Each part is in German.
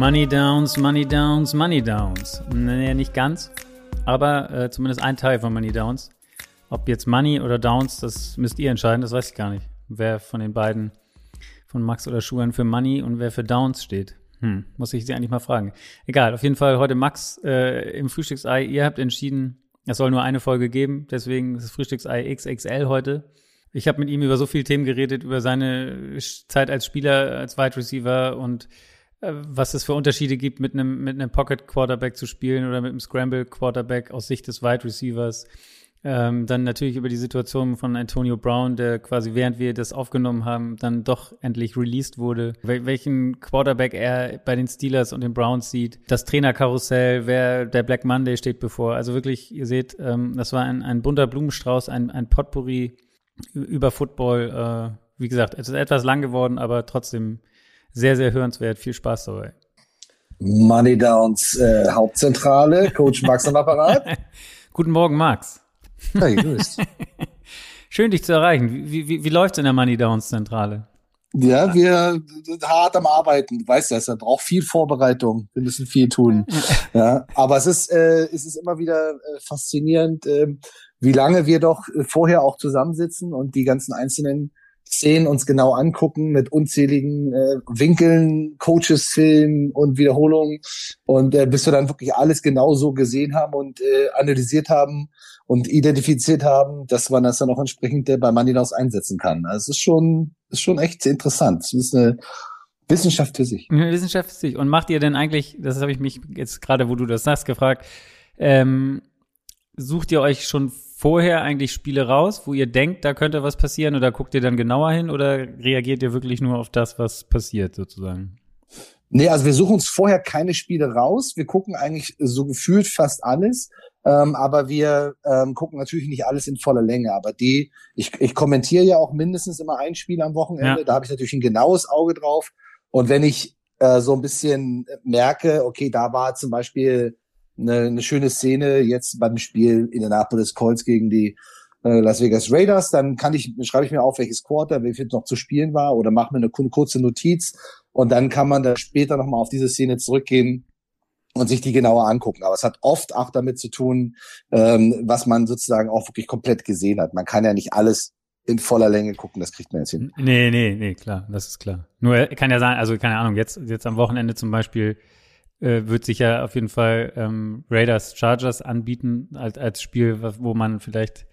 Money Downs, Money Downs, Money Downs. Nee, nicht ganz, aber äh, zumindest ein Teil von Money Downs. Ob jetzt Money oder Downs, das müsst ihr entscheiden, das weiß ich gar nicht. Wer von den beiden, von Max oder Schuhan für Money und wer für Downs steht. Hm, muss ich sie eigentlich mal fragen. Egal, auf jeden Fall heute Max äh, im Frühstücksei. Ihr habt entschieden, es soll nur eine Folge geben, deswegen ist das Frühstücksei XXL heute. Ich habe mit ihm über so viele Themen geredet, über seine Zeit als Spieler, als Wide Receiver und äh, was es für Unterschiede gibt, mit einem, mit einem Pocket Quarterback zu spielen oder mit einem Scramble Quarterback aus Sicht des Wide Receivers. Ähm, dann natürlich über die Situation von Antonio Brown, der quasi während wir das aufgenommen haben, dann doch endlich released wurde. Wel welchen Quarterback er bei den Steelers und den Browns sieht. Das Trainerkarussell, wer der Black Monday steht bevor. Also wirklich, ihr seht, ähm, das war ein, ein bunter Blumenstrauß, ein, ein Potpourri über Football. Äh, wie gesagt, es ist etwas lang geworden, aber trotzdem sehr, sehr hörenswert. Viel Spaß dabei. Money Downs äh, Hauptzentrale, Coach Max am Apparat. Guten Morgen, Max. Hey, grüß. Schön, dich zu erreichen. Wie, wie, wie läuft's in der Money Downs Zentrale? Ja, wir sind hart am Arbeiten. Du weißt ja, es braucht viel Vorbereitung. Wir müssen viel tun. ja, aber es ist, äh, es ist immer wieder äh, faszinierend, äh, wie lange wir doch vorher auch zusammensitzen und die ganzen einzelnen Szenen uns genau angucken mit unzähligen äh, Winkeln, Coaches, Filmen und Wiederholungen und äh, bis wir dann wirklich alles genau so gesehen haben und äh, analysiert haben und identifiziert haben, dass man das dann auch entsprechend äh, bei Manilaus einsetzen kann. Also es ist schon, ist schon echt interessant. Es ist eine Wissenschaft für sich. Eine Wissenschaft für sich. Und macht ihr denn eigentlich, das habe ich mich jetzt gerade, wo du das sagst, gefragt, ähm, sucht ihr euch schon vorher eigentlich Spiele raus, wo ihr denkt, da könnte was passieren oder guckt ihr dann genauer hin oder reagiert ihr wirklich nur auf das, was passiert sozusagen? Nee, also wir suchen uns vorher keine Spiele raus. Wir gucken eigentlich so gefühlt fast alles. Ähm, aber wir ähm, gucken natürlich nicht alles in voller Länge. Aber die, ich, ich kommentiere ja auch mindestens immer ein Spiel am Wochenende. Ja. Da habe ich natürlich ein genaues Auge drauf. Und wenn ich äh, so ein bisschen merke, okay, da war zum Beispiel eine, eine schöne Szene jetzt beim Spiel Indianapolis Colts gegen die äh, Las Vegas Raiders. Dann kann ich, schreibe ich mir auf, welches Quarter, wie viel noch zu spielen war oder mache mir eine kurze Notiz und dann kann man da später nochmal auf diese Szene zurückgehen und sich die genauer angucken. Aber es hat oft auch damit zu tun, ähm, was man sozusagen auch wirklich komplett gesehen hat. Man kann ja nicht alles in voller Länge gucken, das kriegt man jetzt hin. Nee, nee, nee, klar, das ist klar. Nur kann ja sein, also keine Ahnung, jetzt, jetzt am Wochenende zum Beispiel äh, wird sich ja auf jeden Fall ähm, Raiders Chargers anbieten als, als Spiel, wo man vielleicht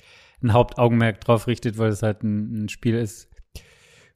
ein Hauptaugenmerk drauf richtet, weil es halt ein, ein Spiel ist.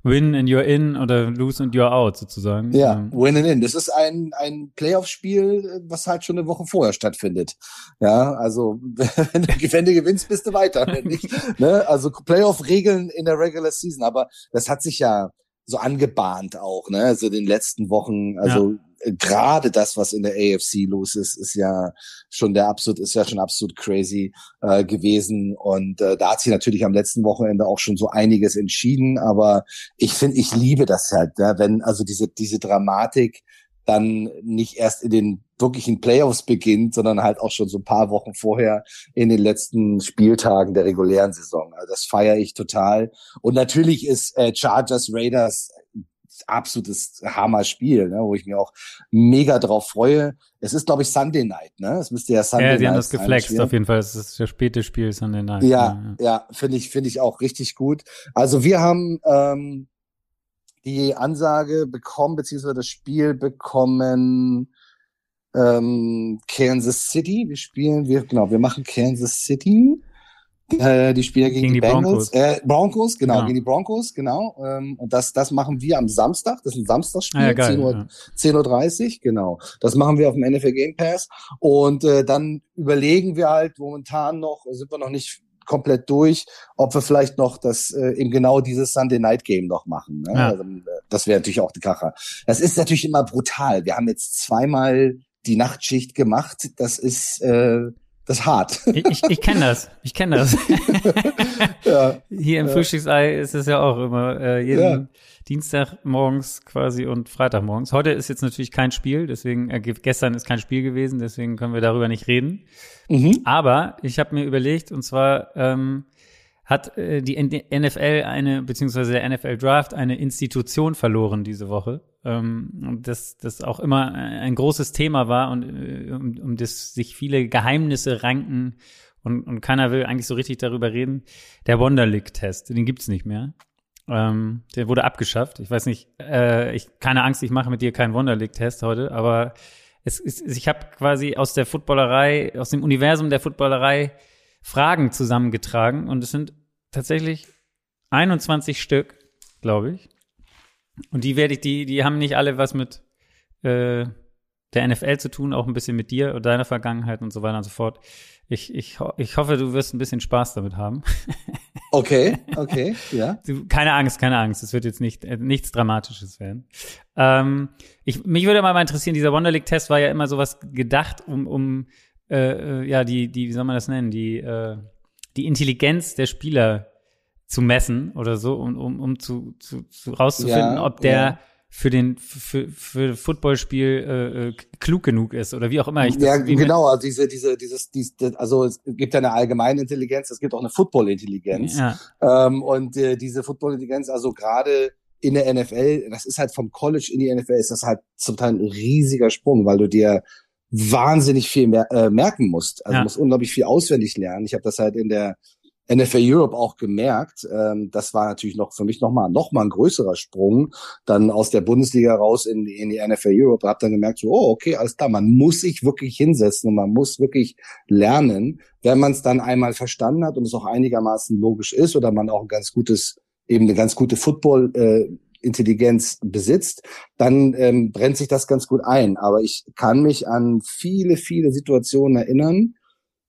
Win and you're in oder lose and you're out sozusagen. Ja, ähm. win and in. Das ist ein, ein Playoff-Spiel, was halt schon eine Woche vorher stattfindet. Ja, also wenn du, wenn du gewinnst, bist du weiter. Wenn nicht, ne? Also Playoff-Regeln in der Regular Season, aber das hat sich ja so angebahnt auch, ne? Also in den letzten Wochen, also ja gerade das, was in der AFC los ist, ist ja schon der absolut, ist ja schon absolut crazy äh, gewesen. Und äh, da hat sich natürlich am letzten Wochenende auch schon so einiges entschieden. Aber ich finde, ich liebe das halt, ne? wenn also diese, diese Dramatik dann nicht erst in den wirklichen Playoffs beginnt, sondern halt auch schon so ein paar Wochen vorher in den letzten Spieltagen der regulären Saison. Also das feiere ich total. Und natürlich ist äh, Chargers Raiders absolutes Hammer-Spiel, ne, wo ich mir auch mega drauf freue. Es ist, glaube ich, Sunday Night, ne? Es müsste ja Sunday Night sein. Ja, die haben das geflext auf jeden Fall. Es ist das späte Spiel Sunday Night. Ja, ja, ja finde ich, finde ich auch richtig gut. Also wir haben ähm, die Ansage bekommen, beziehungsweise das Spiel bekommen ähm, Kansas City. Wir spielen, wir, genau, wir machen Kansas City. Äh, die Spieler gegen, gegen die, Bengals, Broncos. Äh, Broncos, genau, ja. gegen die Broncos, genau. Ähm, und das, das machen wir am Samstag. Das ist ein Samstagsspiel, ah, ja, 10 Uhr, ja. 10.30 Uhr, genau. Das machen wir auf dem NFL Game Pass. Und äh, dann überlegen wir halt momentan noch, sind wir noch nicht komplett durch, ob wir vielleicht noch das äh, eben genau dieses Sunday Night Game noch machen. Ne? Ja. Also, äh, das wäre natürlich auch die Kracher. Das ist natürlich immer brutal. Wir haben jetzt zweimal die Nachtschicht gemacht. Das ist äh, Das ist hart. Ich, ich, ich kenne das. Ich kenne das. ja. Hier im ja. Frühstücksei ist es ja auch immer äh, jeden ja. Dienstag morgens quasi und Freitag morgens. Heute ist jetzt natürlich kein Spiel, deswegen äh, gestern ist kein Spiel gewesen, deswegen können wir darüber nicht reden. Mhm. Aber ich habe mir überlegt, und zwar ähm, hat äh, die NFL eine, beziehungsweise der NFL Draft eine Institution verloren diese Woche. Ähm, das, das auch immer ein großes Thema war und äh, um, um das sich viele Geheimnisse ranken und, und keiner will eigentlich so richtig darüber reden. Der Wonderlick-Test, den gibt's nicht mehr. Ähm, der wurde abgeschafft. Ich weiß nicht, äh, ich keine Angst, ich mache mit dir keinen Wonderlick-Test heute, aber es ist, ich habe quasi aus der Footballerei, aus dem Universum der Footballerei Fragen zusammengetragen und es sind tatsächlich 21 Stück, glaube ich. Und die werde ich, die, die haben nicht alle was mit äh, der NFL zu tun, auch ein bisschen mit dir und deiner Vergangenheit und so weiter und so fort. Ich, ich, ich hoffe, du wirst ein bisschen Spaß damit haben. Okay, okay, ja. Du, keine Angst, keine Angst. Es wird jetzt nicht äh, nichts Dramatisches werden. Ähm, ich, mich würde mal interessieren, dieser Wonderlick-Test war ja immer sowas gedacht, um, um äh, äh, ja, die, die, wie soll man das nennen, die, äh, die Intelligenz der Spieler zu messen oder so, um, um, um zu, zu, zu rauszufinden, ja, ob der ja. Für den für, für Footballspiel äh, äh, klug genug ist oder wie auch immer ich das Ja, genau, also diese, diese, dieses, dieses, also es gibt ja eine allgemeine Intelligenz, es gibt auch eine Football-Intelligenz. Ja. Ähm, und äh, diese Football-Intelligenz, also gerade in der NFL, das ist halt vom College in die NFL, ist das halt zum Teil ein riesiger Sprung, weil du dir wahnsinnig viel mer äh, merken musst. Also ja. musst unglaublich viel auswendig lernen. Ich habe das halt in der NFL Europe auch gemerkt. Ähm, das war natürlich noch für mich nochmal noch mal ein größerer Sprung. Dann aus der Bundesliga raus in, in die NFL Europe. Hab dann gemerkt, so, oh, okay, alles klar, man muss sich wirklich hinsetzen und man muss wirklich lernen. Wenn man es dann einmal verstanden hat und es auch einigermaßen logisch ist oder man auch ein ganz gutes, eben eine ganz gute Football- äh, Intelligenz besitzt, dann ähm, brennt sich das ganz gut ein. Aber ich kann mich an viele, viele Situationen erinnern,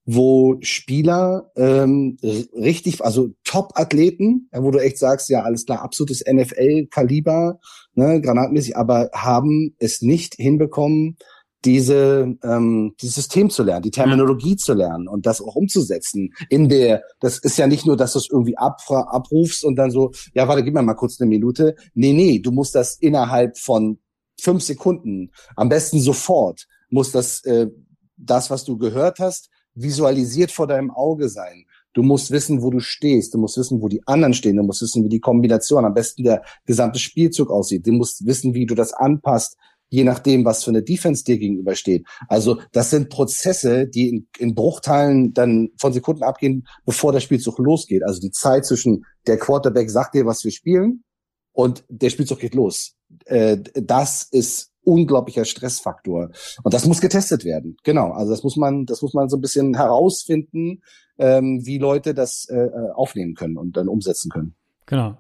wo Spieler ähm, richtig, also Top-Athleten, ja, wo du echt sagst, ja, alles klar, absolutes NFL-Kaliber, ne, granatmäßig, aber haben es nicht hinbekommen, diese ähm, dieses System zu lernen, die Terminologie zu lernen und das auch umzusetzen. In der, das ist ja nicht nur, dass du es irgendwie ab, abrufst und dann so, ja, warte, gib mir mal kurz eine Minute. Nee, nee, du musst das innerhalb von fünf Sekunden, am besten sofort, muss das, äh, das, was du gehört hast, visualisiert vor deinem Auge sein. Du musst wissen, wo du stehst. Du musst wissen, wo die anderen stehen. Du musst wissen, wie die Kombination, am besten der gesamte Spielzug aussieht. Du musst wissen, wie du das anpasst, je nachdem, was für eine Defense dir gegenübersteht. Also das sind Prozesse, die in, in Bruchteilen dann von Sekunden abgehen, bevor der Spielzug losgeht. Also die Zeit zwischen der Quarterback sagt dir, was wir spielen und der Spielzug geht los. Äh, das ist unglaublicher Stressfaktor. Und das muss getestet werden. Genau. Also das muss man, das muss man so ein bisschen herausfinden, ähm, wie Leute das äh, äh aufnehmen können und dann umsetzen können. Genau.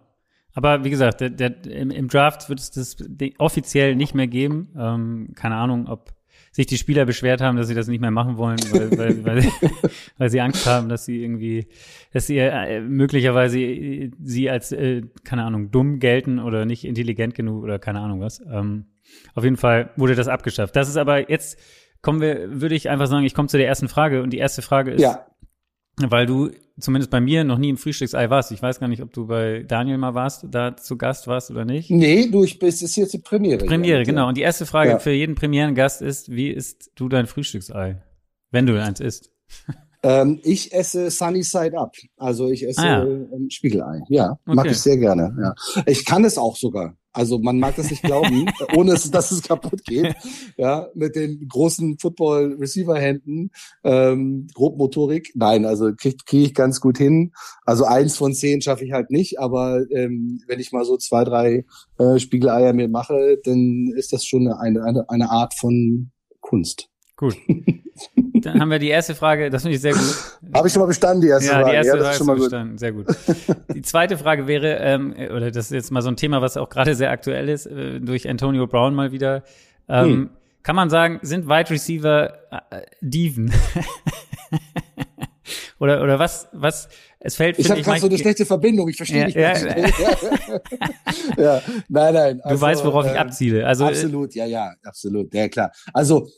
Aber wie gesagt, der, der, im, im Draft wird es das offiziell nicht mehr geben. Ähm, keine Ahnung, ob sich die Spieler beschwert haben, dass sie das nicht mehr machen wollen, weil, weil, weil, weil sie Angst haben, dass sie irgendwie, dass sie äh, möglicherweise sie als, äh, keine Ahnung, dumm gelten oder nicht intelligent genug oder keine Ahnung was. Ähm, auf jeden Fall wurde das abgeschafft. Das ist aber jetzt kommen wir, würde ich einfach sagen, ich komme zu der ersten Frage und die erste Frage ist, ja. weil du zumindest bei mir noch nie im Frühstücksei warst. Ich weiß gar nicht, ob du bei Daniel mal warst, da zu Gast warst oder nicht. Nee, du, ich bist, ist jetzt die Premiere. Premiere, ja. genau. Und die erste Frage ja. für jeden Premierengast ist, wie isst du dein Frühstücksei? Wenn du eins isst. Ähm, ich esse Sunny Side Up. Also ich esse ah, ja. ähm, Spiegelei. Ja, okay. mag ich sehr gerne. Ja. Ich kann es auch sogar. Also man mag das nicht glauben, ohne es, dass es kaputt geht. Ja, mit den großen Football-Receiver-Händen, ähm, Grobmotorik. Nein, also kriege krieg ich ganz gut hin. Also eins von zehn schaffe ich halt nicht, aber ähm, wenn ich mal so zwei, drei äh, Spiegeleier mir mache, dann ist das schon eine, eine, eine Art von Kunst. Gut. Dann haben wir die erste Frage, das finde ich sehr gut. Habe ich schon mal bestanden, die erste ja, Frage. Die erste ja, Frage ist schon mal bestanden, gut. sehr gut. Die zweite Frage wäre, ähm, oder das ist jetzt mal so ein Thema, was auch gerade sehr aktuell ist, äh, durch Antonio Brown mal wieder. Ähm, hm. Kann man sagen, sind Wide Receiver äh, Diven? oder, oder was, was, es fällt, Ich habe gerade so eine schlechte Verbindung, ich verstehe ja, nicht. Ja, ja, nein, nein. Also, du weißt, worauf ähm, ich abziele. Also, absolut, ja, ja, absolut, ja, klar. Also,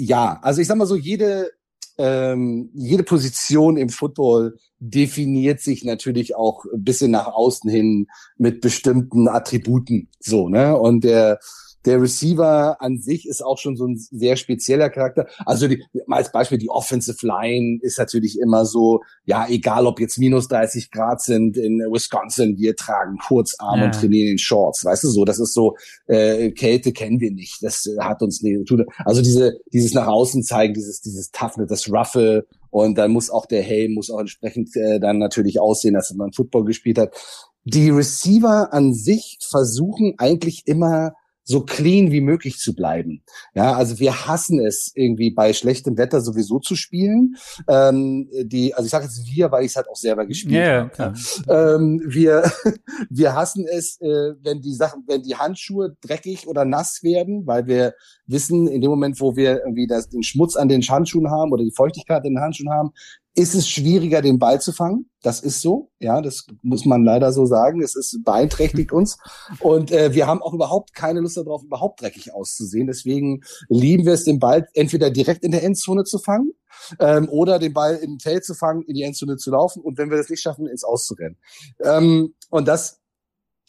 ja, also ich sag mal so, jede, ähm, jede Position im Football definiert sich natürlich auch ein bisschen nach außen hin mit bestimmten Attributen. So, ne? Und der der Receiver an sich ist auch schon so ein sehr spezieller Charakter. Also die, als Beispiel die Offensive Line ist natürlich immer so, ja, egal ob jetzt minus 30 Grad sind in Wisconsin, wir tragen Kurzarm ja. und trainieren in Shorts. Weißt du so, das ist so, äh, Kälte kennen wir nicht. Das hat uns nicht tun. Also diese, dieses nach außen zeigen, dieses, dieses Toughness, das Ruffle und dann muss auch der Helm muss auch entsprechend äh, dann natürlich aussehen, dass man Football gespielt hat. Die Receiver an sich versuchen eigentlich immer so clean wie möglich zu bleiben. Ja, also wir hassen es irgendwie bei schlechtem Wetter sowieso zu spielen. Ähm, die, also ich sage jetzt wir, weil ich es halt auch selber gespielt yeah, habe. Ähm, wir, wir hassen es, äh, wenn die Sachen, wenn die Handschuhe dreckig oder nass werden, weil wir wissen, in dem Moment, wo wir irgendwie das, den Schmutz an den Handschuhen haben oder die Feuchtigkeit in den Handschuhen haben, ist es schwieriger, den Ball zu fangen. Das ist so, ja, das muss man leider so sagen. Es ist beeinträchtigt uns und äh, wir haben auch überhaupt keine Lust darauf, überhaupt dreckig auszusehen. Deswegen lieben wir es, den Ball entweder direkt in der Endzone zu fangen ähm, oder den Ball im Feld zu fangen, in die Endzone zu laufen und wenn wir das nicht schaffen, ins Auszurennen. Ähm, und das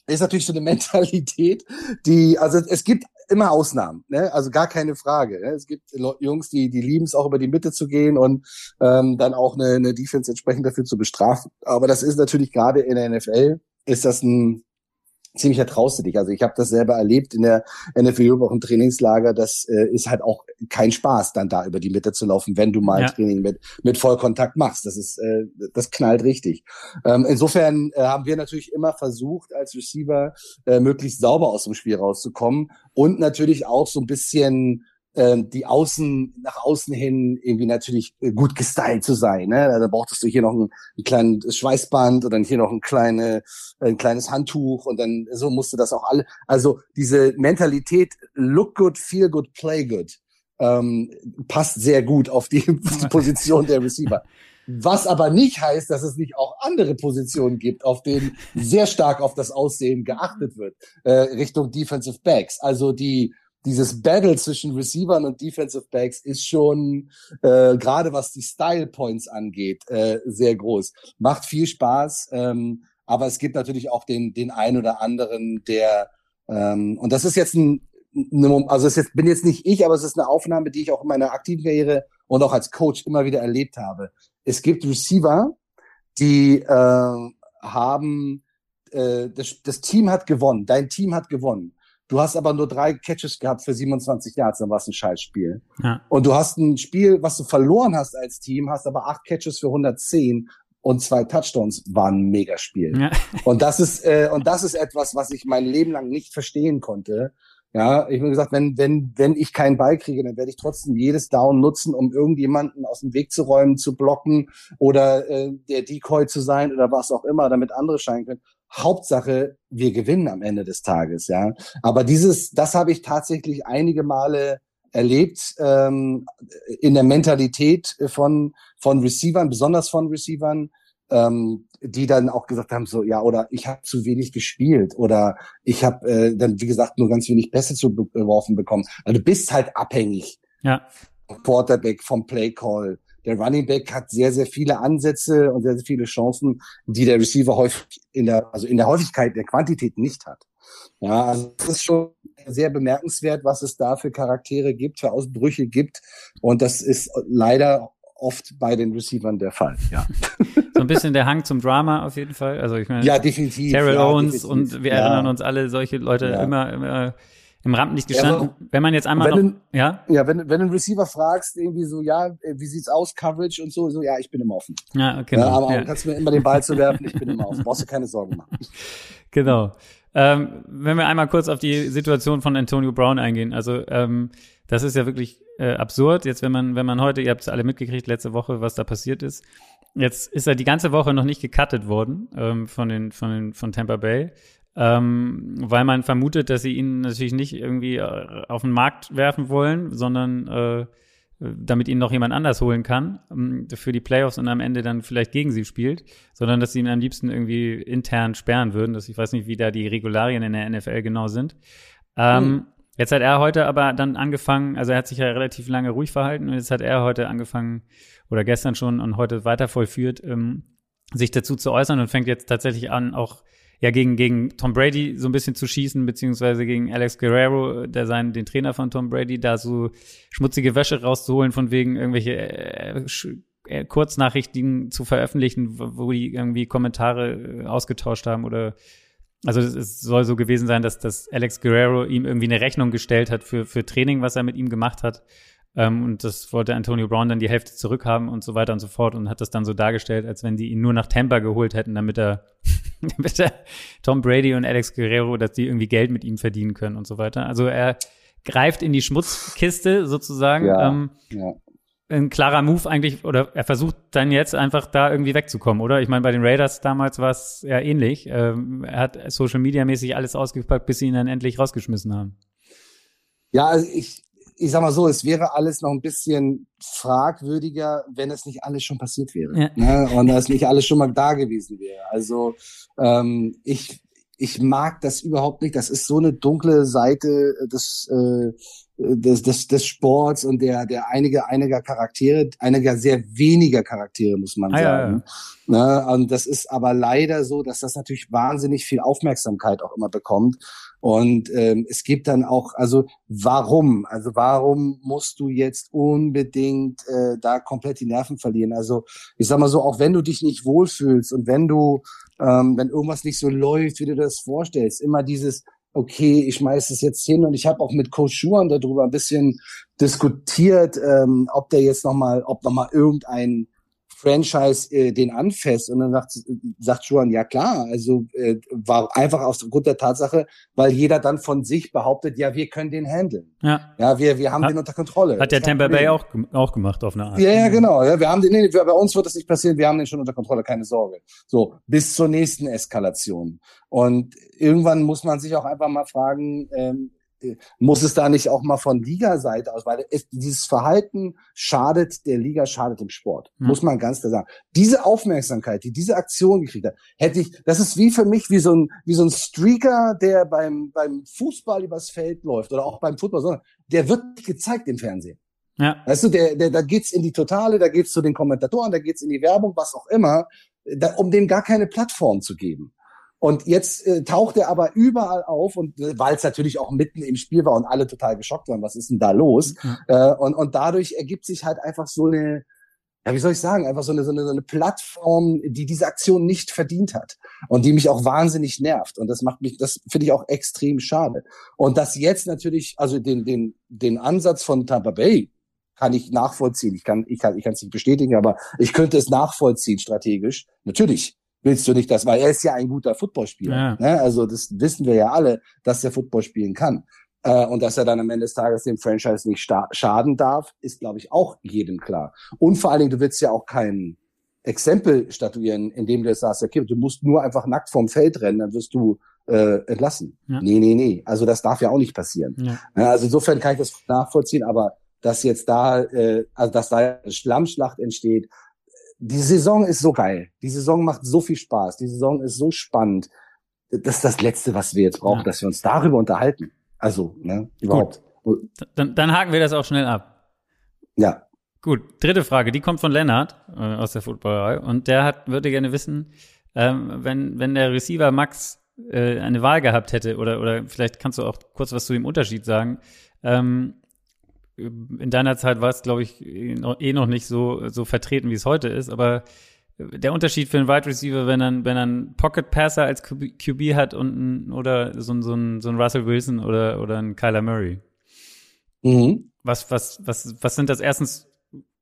ist natürlich so eine Mentalität, die, also es gibt immer Ausnahmen, ne? also gar keine Frage. Ne? Es gibt Jungs, die, die lieben es auch über die Mitte zu gehen und ähm, dann auch eine, eine Defense entsprechend dafür zu bestrafen. Aber das ist natürlich gerade in der NFL, ist das ein ziemlich traust du dich. Also ich habe das selber erlebt in der NFL auch im Trainingslager. Das äh, ist halt auch kein Spaß, dann da über die Mitte zu laufen, wenn du mal ja. Training mit mit Vollkontakt machst. Das ist äh, das knallt richtig. Ähm, insofern äh, haben wir natürlich immer versucht, als Receiver äh, möglichst sauber aus dem Spiel rauszukommen und natürlich auch so ein bisschen die außen nach außen hin irgendwie natürlich äh, gut gestylt zu sein. Ne? Da brauchtest du hier noch ein, ein kleines Schweißband oder hier noch ein kleine ein kleines Handtuch und dann so musste das auch alle. Also diese Mentalität look good, feel good, play good ähm, passt sehr gut auf die Position der Receiver. Was aber nicht heißt, dass es nicht auch andere Positionen gibt, auf denen sehr stark auf das Aussehen geachtet wird, äh, Richtung Defensive Backs. Also die dieses Battle zwischen Receivern und Defensive Backs ist schon äh, gerade was die Style Points angeht äh, sehr groß. Macht viel Spaß, ähm, aber es gibt natürlich auch den den ein oder anderen, der ähm, und das ist jetzt ein eine, also es ist, bin jetzt nicht ich, aber es ist eine Aufnahme, die ich auch in meiner aktiven Karriere und auch als Coach immer wieder erlebt habe. Es gibt Receiver, die äh, haben äh, das, das Team hat gewonnen, dein Team hat gewonnen Du hast aber nur drei Catches gehabt für 27 Yards, dann war es ein Scheißspiel. Ja. Und du hast ein Spiel, was du verloren hast als Team, hast aber acht Catches für 110 und zwei Touchdowns, war ein Megaspiel. Ja. Und das ist äh, und das ist etwas, was ich mein Leben lang nicht verstehen konnte. Ja, ich habe gesagt, wenn wenn wenn ich keinen Ball kriege, dann werde ich trotzdem jedes Down nutzen, um irgendjemanden aus dem Weg zu räumen, zu blocken oder äh, der Decoy zu sein oder was auch immer, damit andere scheinen können. Hauptsache, wir gewinnen am Ende des Tages, ja. Aber dieses, das habe ich tatsächlich einige Male erlebt ähm, in der Mentalität von von Receivern, besonders von Receivern, ähm, die dann auch gesagt haben, so ja, oder ich habe zu wenig gespielt oder ich habe äh, dann wie gesagt nur ganz wenig Pässe zugeworfen bekommen. Also du bist halt abhängig. Ja. Vom Quarterback, vom Play Call, der Running Back hat sehr, sehr viele Ansätze und sehr, sehr viele Chancen, die der Receiver häufig in der, also in der Häufigkeit der Quantität nicht hat. Ja, also das ist schon sehr bemerkenswert, was es da für Charaktere gibt, für Ausbrüche gibt. Und das ist leider oft bei den Receivern der Fall, ja. So ein bisschen der Hang zum Drama auf jeden Fall. Also ich meine, ja, definitiv. Terrell ja, Owens definitiv. und wir erinnern uns alle solche Leute ja. immer, immer im Rampenlicht gestanden. Ja, wenn man jetzt einmal wenn noch, du, ja? Ja, wenn, wenn du einen Receiver fragst, irgendwie so, ja, äh, wie sieht's aus, Coverage und so, so, ja, ich bin immer offen. Ja, genau. Ja, aber ja. kannst mir immer den Ball zu werfen, ich bin immer offen. Brauchst du keine Sorgen machen. Genau. Ähm, wenn wir einmal kurz auf die Situation von Antonio Brown eingehen, also ähm, das ist ja wirklich äh, absurd. Jetzt, wenn man, wenn man heute, ihr habt es alle mitgekriegt letzte Woche, was da passiert ist. Jetzt ist er die ganze Woche noch nicht gecuttet worden ähm, von den, von den, von Tampa Bay ähm, weil man vermutet, dass sie ihn natürlich nicht irgendwie äh, auf den Markt werfen wollen, sondern äh, damit ihn noch jemand anders holen kann ähm, für die Playoffs und am Ende dann vielleicht gegen sie spielt, sondern dass sie ihn am liebsten irgendwie intern sperren würden. Das, ich weiß nicht, wie da die Regularien in der NFL genau sind. Ähm, mhm. Jetzt hat er heute aber dann angefangen, also er hat sich ja relativ lange ruhig verhalten und jetzt hat er heute angefangen oder gestern schon und heute weiter vollführt, ähm, sich dazu zu äußern und fängt jetzt tatsächlich an, auch ja gegen, gegen Tom Brady so ein bisschen zu schießen, beziehungsweise gegen Alex Guerrero, der sein, den Trainer von Tom Brady, da so schmutzige Wäsche rauszuholen, von wegen irgendwelche äh, äh, Kurznachrichten zu veröffentlichen, wo, die irgendwie Kommentare äh, ausgetauscht haben oder also es soll so gewesen sein, dass, dass Alex Guerrero ihm irgendwie eine Rechnung gestellt hat für, für Training, was er mit ihm gemacht hat. Ähm, und das wollte Antonio Brown dann die Hälfte zurückhaben und so weiter und so fort und hat das dann so dargestellt, als wenn die ihn nur nach Tampa geholt hätten, damit er, er Tom Brady und Alex Guerrero, dass die irgendwie Geld mit ihm verdienen können und so weiter. Also er greift in die Schmutzkiste sozusagen. Ja, ähm, ja ein klarer Move eigentlich, oder er versucht dann jetzt einfach da irgendwie wegzukommen, oder? Ich meine, bei den Raiders damals war es ja ähnlich. Ähm, er hat Social Media mäßig alles ausgepackt, bis sie ihn dann endlich rausgeschmissen haben. Ja, also ich, ich sag mal so, es wäre alles noch ein bisschen fragwürdiger, wenn es nicht alles schon passiert wäre. Ja. Ne? Und es nicht alles schon mal da gewesen wäre. Also ähm, ich, ich mag das überhaupt nicht. Das ist so eine dunkle Seite des, äh, des, des, des Sports und der, der einige, einiger Charaktere, einiger sehr weniger Charaktere, muss man ah, sagen. Ja, ja. Ne? Und das ist aber leider so, dass das natürlich wahnsinnig viel Aufmerksamkeit auch immer bekommt. Und ähm, es gibt dann auch, also warum? Also warum musst du jetzt unbedingt äh, da komplett die Nerven verlieren? Also ich sag mal so, auch wenn du dich nicht wohlfühlst und wenn du, ähm, wenn irgendwas nicht so läuft, wie du das vorstellst, immer dieses, okay, ich schmeiß es jetzt hin und ich habe auch mit Coach Schuhan darüber ein bisschen diskutiert, ähm, ob der jetzt nochmal, ob nochmal irgendein Franchise äh, den anfasst. Und dann sagt, sagt Juan, ja klar, also äh, war einfach aufgrund der Tatsache, weil jeder dann von sich behauptet, ja, wir können den handeln. Ja, ja wir, wir haben hat, den unter Kontrolle. Hat der Tampa Bay auch, auch gemacht auf eine Art. Ja, ja, genau. Ja, wir haben den, nee, bei uns wird das nicht passieren, wir haben den schon unter Kontrolle, keine Sorge. So, bis zur nächsten Eskalation. Und irgendwann muss man sich auch einfach mal fragen, ähm, muss es da nicht auch mal von Liga-Seite aus, weil es, dieses Verhalten schadet der Liga, schadet dem Sport, mhm. muss man ganz klar sagen. Diese Aufmerksamkeit, die diese Aktion gekriegt hat, hätte ich, das ist wie für mich wie so ein, wie so ein Streaker, der beim, beim Fußball übers Feld läuft oder auch beim Football, sondern der wird gezeigt im Fernsehen. Ja. Weißt du, der, der, da geht's in die Totale, da geht's zu den Kommentatoren, da geht's in die Werbung, was auch immer, da, um dem gar keine Plattform zu geben. Und jetzt äh, taucht er aber überall auf und äh, weil es natürlich auch mitten im Spiel war und alle total geschockt waren, was ist denn da los? Mhm. Äh, und, und dadurch ergibt sich halt einfach so eine, ja, wie soll ich sagen, einfach so eine, so eine, so eine Plattform, die diese Aktion nicht verdient hat und die mich auch wahnsinnig nervt. Und das macht mich, das finde ich auch extrem schade. Und das jetzt natürlich, also den, den, den Ansatz von Tampa Bay kann ich nachvollziehen. Ich kann, ich kann, ich kann es nicht bestätigen, aber ich könnte es nachvollziehen strategisch. Natürlich willst du nicht das, weil er ist ja ein guter Footballspieler. Ja. Ne? Also das wissen wir ja alle, dass er Football spielen kann. Äh, und dass er dann am Ende des Tages dem Franchise nicht schaden darf, ist, glaube ich, auch jedem klar. Und vor allen Dingen, du willst ja auch kein Exempel statuieren, indem du sagst, okay, du musst nur einfach nackt vom Feld rennen, dann wirst du äh, entlassen. Ja. Nee, nee, nee. Also das darf ja auch nicht passieren. Ja. Also insofern kann ich das nachvollziehen, aber dass jetzt da, äh, also dass da eine Schlammschlacht entsteht, die Saison ist so geil. Die Saison macht so viel Spaß. Die Saison ist so spannend. Das ist das Letzte, was wir jetzt brauchen, ja. dass wir uns darüber unterhalten. Also, ne, überhaupt. Gut. Dann, dann haken wir das auch schnell ab. Ja. Gut, dritte Frage, die kommt von Lennart äh, aus der Footballerei und der hat würde gerne wissen, ähm, wenn wenn der Receiver Max äh, eine Wahl gehabt hätte oder oder vielleicht kannst du auch kurz was zu dem Unterschied sagen. Ähm, in deiner Zeit war es, glaube ich, eh noch nicht so, so vertreten, wie es heute ist, aber der Unterschied für einen Wide Receiver, wenn er, wenn er einen Pocket Passer als QB, QB hat und ein, oder so, so, ein, so ein Russell Wilson oder, oder ein Kyler Murray. Mhm. Was, was, was, was sind das erstens,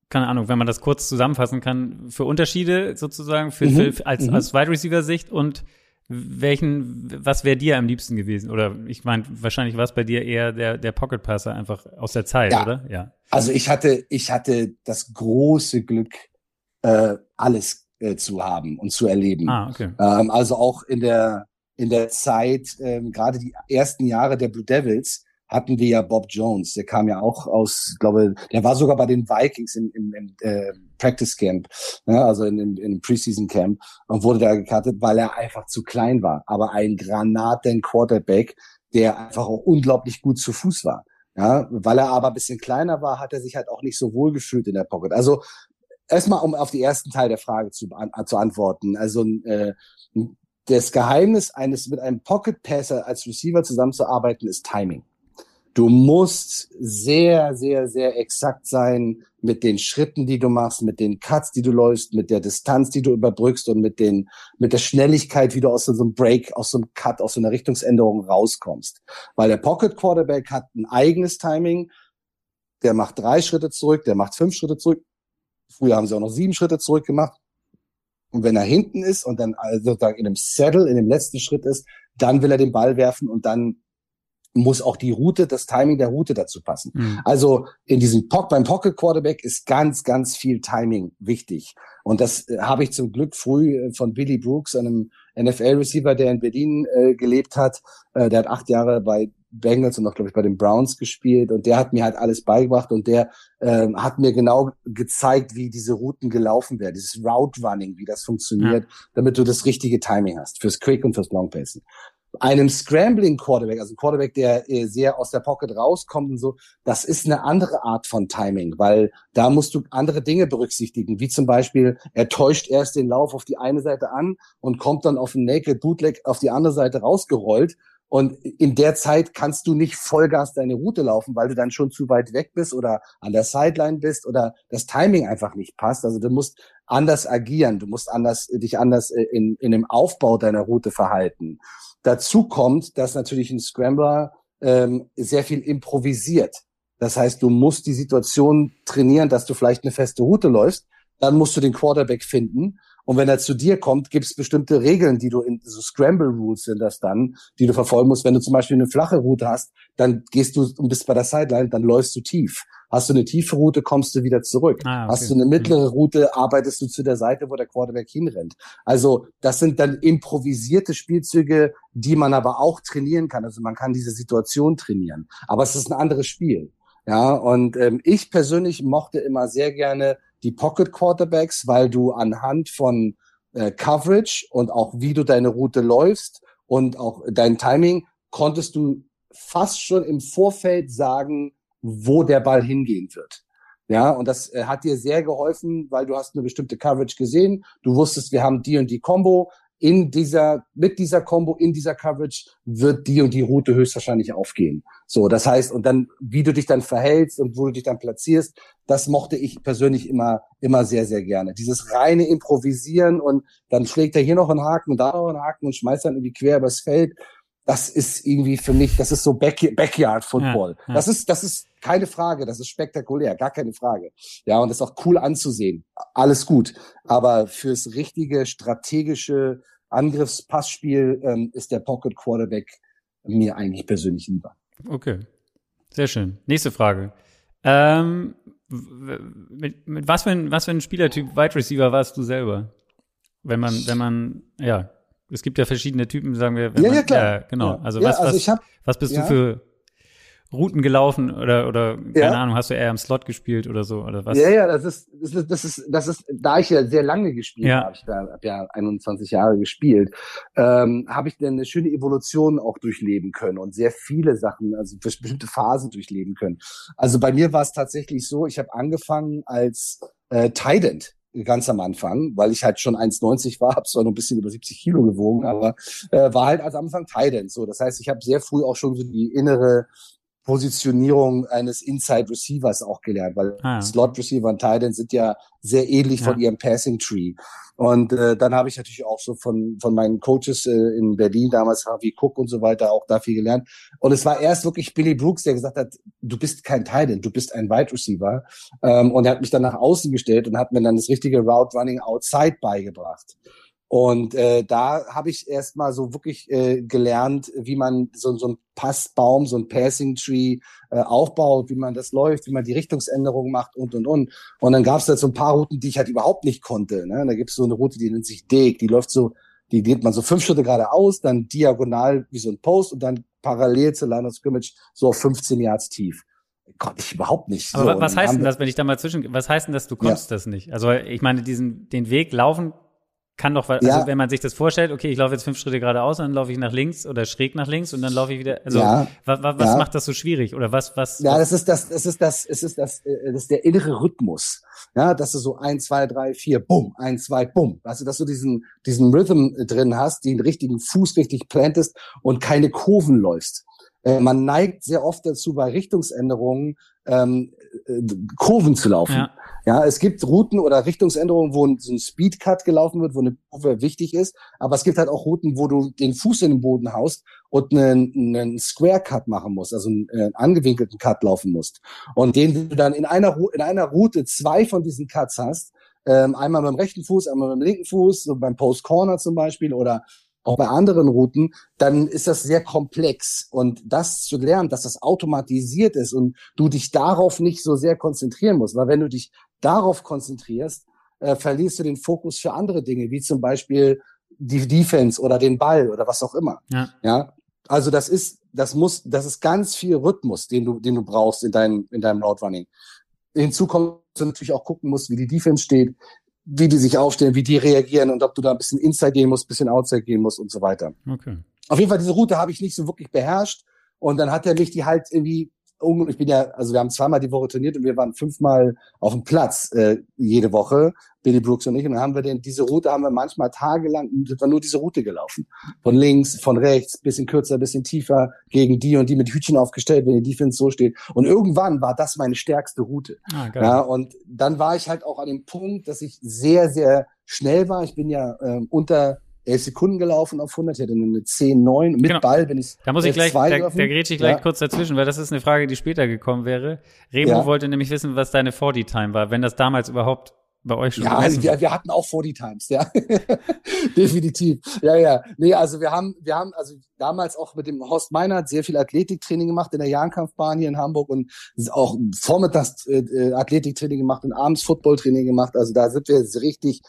keine Ahnung, wenn man das kurz zusammenfassen kann, für Unterschiede sozusagen für, mhm. für als, mhm. als Wide Receiver Sicht und welchen, was wäre dir am liebsten gewesen? Oder ich meine, wahrscheinlich war es bei dir eher der, der Pocket Passer einfach aus der Zeit, ja. oder? Ja. Also ich hatte, ich hatte das große Glück, äh, alles äh, zu haben und zu erleben. Ah, okay. Ähm, also auch in der, in der Zeit, ähm, gerade die ersten Jahre der Blue Devils, hatten wir ja Bob Jones, der kam ja auch aus, glaube, der war sogar bei den Vikings im, im, im äh, Practice Camp, ne, also in, in, in Preseason Camp und wurde da gekartet, weil er einfach zu klein war. Aber ein Granaten Quarterback, der einfach auch unglaublich gut zu Fuß war. Ja, weil er aber ein bisschen kleiner war, hat er sich halt auch nicht so wohl gefühlt in der Pocket. Also erstmal, um auf die ersten Teil der Frage zu, an, zu antworten. Also äh, das Geheimnis eines mit einem Pocket Passer als Receiver zusammenzuarbeiten ist Timing. Du musst sehr, sehr, sehr exakt sein mit den Schritten, die du machst, mit den Cuts, die du läufst, mit der Distanz, die du überbrückst und mit den, mit der Schnelligkeit, wie du aus so einem Break, aus so einem Cut, aus so einer Richtungsänderung rauskommst. Weil der Pocket Quarterback hat ein eigenes Timing. Der macht drei Schritte zurück, der macht fünf Schritte zurück. Früher haben sie auch noch sieben Schritte zurück gemacht. Und wenn er hinten ist und dann also sozusagen in dem Saddle, in dem letzten Schritt ist, dann will er den Ball werfen und dann muss auch die Route, das Timing der Route dazu passen. Mhm. Also in diesem Pock, beim Pocket Quarterback ist ganz, ganz viel Timing wichtig. Und das äh, habe ich zum Glück früh äh, von Billy Brooks, einem NFL-Receiver, der in Berlin äh, gelebt hat. Äh, der hat acht Jahre bei Bengals und auch, glaube ich, bei den Browns gespielt. Und der hat mir halt alles beigebracht und der äh, hat mir genau gezeigt, wie diese Routen gelaufen werden, dieses Route Running, wie das funktioniert, ja. damit du das richtige Timing hast fürs Quick und fürs Long Pacing einem Scrambling Quarterback, also ein Quarterback, der äh, sehr aus der Pocket rauskommt und so, das ist eine andere Art von Timing, weil da musst du andere Dinge berücksichtigen, wie zum Beispiel, er täuscht erst den Lauf auf die eine Seite an und kommt dann auf ein Naked Bootleg auf die andere Seite rausgerollt und in der Zeit kannst du nicht Vollgas deine Route laufen, weil du dann schon zu weit weg bist oder an der Sideline bist oder das Timing einfach nicht passt. Also du musst anders agieren, du musst anders, dich anders äh, in, in dem Aufbau deiner Route verhalten. Dazu kommt, dass natürlich ein Scrambler ähm, sehr viel improvisiert. Das heißt, du musst die Situation trainieren, dass du vielleicht eine feste Route läufst. Dann musst du den Quarterback finden. Und wenn er zu dir kommt, gibt es bestimmte Regeln, die du in so Scramble Rules sind das dann, die du verfolgen musst. Wenn du zum Beispiel eine flache Route hast, dann gehst du und bist bei der Sideline, dann läufst du tief. Hast du eine tiefe Route, kommst du wieder zurück. Ah, okay. Hast du eine mittlere Route, arbeitest du zu der Seite, wo der Quarterback hinrennt. Also das sind dann improvisierte Spielzüge, die man aber auch trainieren kann. Also man kann diese Situation trainieren. Aber es ist ein anderes Spiel. Ja, und ähm, ich persönlich mochte immer sehr gerne die Pocket Quarterbacks, weil du anhand von äh, Coverage und auch wie du deine Route läufst und auch dein Timing konntest du fast schon im Vorfeld sagen, wo der Ball hingehen wird. Ja, und das äh, hat dir sehr geholfen, weil du hast eine bestimmte Coverage gesehen. Du wusstest, wir haben die und die Combo in dieser, mit dieser Combo, in dieser Coverage wird die und die Route höchstwahrscheinlich aufgehen. So, das heißt, und dann, wie du dich dann verhältst und wo du dich dann platzierst, das mochte ich persönlich immer, immer sehr, sehr gerne. Dieses reine Improvisieren und dann schlägt er hier noch einen Haken und da noch einen Haken und schmeißt dann irgendwie quer übers Feld. Das ist irgendwie für mich, das ist so Backyard Football. Ja, ja. Das ist, das ist keine Frage, das ist spektakulär, gar keine Frage. Ja, und das ist auch cool anzusehen. Alles gut. Aber fürs richtige strategische Angriffspassspiel ähm, ist der Pocket Quarterback mir eigentlich persönlich lieber. Okay. Sehr schön. Nächste Frage. Ähm, mit, mit was für ein, was für ein Spielertyp Wide Receiver warst du selber? Wenn man, wenn man, ja, es gibt ja verschiedene Typen, sagen wir. ja, man, ja, klar. Ja, genau. Also, ja, was, also was, hab, was bist du für Routen gelaufen oder oder keine. Ahnung, hast du eher im Slot gespielt oder so oder was? Ja, ja, das ist das ist das ist, das ist da ich ja sehr lange gespielt habe, ich da hab ja 21 Jahre gespielt, ähm, habe ich dann eine schöne Evolution auch durchleben können und sehr viele Sachen, also bestimmte Phasen durchleben können. Also bei mir war es tatsächlich so, ich habe angefangen als äh, Tident ganz am Anfang, weil ich halt schon 1,90 war, habe zwar noch ein bisschen über 70 Kilo gewogen, aber äh, war halt als am Anfang Tident. So, das heißt, ich habe sehr früh auch schon so die innere Positionierung eines Inside Receivers auch gelernt, weil ah. Slot Receiver und Tight sind ja sehr ähnlich ja. von ihrem Passing Tree. Und äh, dann habe ich natürlich auch so von von meinen Coaches äh, in Berlin damals Harvey Cook und so weiter auch da viel gelernt. Und es war erst wirklich Billy Brooks, der gesagt hat, du bist kein Tight du bist ein Wide Receiver. Ähm, und er hat mich dann nach außen gestellt und hat mir dann das richtige Route Running Outside beigebracht. Und äh, da habe ich erst mal so wirklich äh, gelernt, wie man so, so ein Passbaum, so ein Passing Tree äh, aufbaut, wie man das läuft, wie man die Richtungsänderung macht und und und. Und dann gab es da so ein paar Routen, die ich halt überhaupt nicht konnte. Ne? Da gibt es so eine Route, die nennt sich Dig, die läuft so, die geht man so fünf Schritte geradeaus, dann diagonal wie so ein Post und dann parallel zur Line of Scrimmage so auf 15 Yards tief konnte ich überhaupt nicht. Aber so, was heißt denn das, wenn ich da mal zwischen, was heißt denn das, du konntest ja. das nicht? Also ich meine, diesen, den Weg laufen kann doch, also ja. wenn man sich das vorstellt, okay, ich laufe jetzt fünf Schritte geradeaus, dann laufe ich nach links oder schräg nach links und dann laufe ich wieder. Also ja. was, was ja. macht das so schwierig oder was was? Ja, das ist das, das ist das, es ist das, äh, das ist der innere Rhythmus. Ja, dass du so ein, zwei, drei, vier, bumm, ein, zwei, bumm. Du, dass du diesen diesen Rhythm drin hast, den richtigen Fuß richtig plantest und keine Kurven läufst. Äh, man neigt sehr oft dazu, bei Richtungsänderungen ähm, äh, Kurven zu laufen. Ja. ja, es gibt Routen oder Richtungsänderungen, wo so ein Speedcut gelaufen wird, wo eine Kurve wichtig ist, aber es gibt halt auch Routen, wo du den Fuß in den Boden haust und einen, einen Square Cut machen musst, also einen, einen angewinkelten Cut laufen musst. Und den du dann in einer, in einer Route zwei von diesen Cuts hast, ähm, einmal beim rechten Fuß, einmal beim linken Fuß, so beim Post Corner zum Beispiel oder auch bei anderen Routen, dann ist das sehr komplex. Und das zu lernen, dass das automatisiert ist und du dich darauf nicht so sehr konzentrieren musst, weil wenn du dich darauf konzentrierst, äh, verlierst du den Fokus für andere Dinge, wie zum Beispiel die Defense oder den Ball oder was auch immer. Ja. ja? Also das ist, das muss, das ist ganz viel Rhythmus, den du, den du brauchst in deinem, in deinem Route Running. Hinzu kommt, dass du natürlich auch gucken musst, wie die Defense steht, wie die sich aufstellen, wie die reagieren und ob du da ein bisschen Inside gehen musst, ein bisschen Outside gehen musst und so weiter. Okay. Auf jeden Fall, diese Route habe ich nicht so wirklich beherrscht. Und dann hat er mich die halt irgendwie ich bin ja, also wir haben zweimal die Woche trainiert und wir waren fünfmal auf dem Platz äh, jede Woche, Billy Brooks und ich. Und dann haben wir den, diese Route haben wir manchmal tagelang, nur diese Route gelaufen. Von links, von rechts, bisschen kürzer, bisschen tiefer, gegen die und die mit Hütchen aufgestellt, wenn die Defense so steht. Und irgendwann war das meine stärkste Route. Ah, ja, und dann war ich halt auch an dem Punkt, dass ich sehr, sehr schnell war. Ich bin ja ähm, unter 11 Sekunden gelaufen auf 100, ich hatte eine 10,9. Mit genau. Ball bin ich. Da muss ich gleich, da, da grätsche ich gleich ja. kurz dazwischen, weil das ist eine Frage, die später gekommen wäre. Remo ja. wollte nämlich wissen, was deine 40-Time war, wenn das damals überhaupt bei euch schon Ja, also wir, wir hatten auch 40 Times, ja. Definitiv. Ja, ja. Nee, also wir haben, wir haben also damals auch mit dem Horst Meinert sehr viel Athletiktraining gemacht in der Jahnkampfbahn hier in Hamburg und auch vormittags äh, äh Athletiktraining gemacht und abends Footballtraining gemacht. Also da sind wir richtig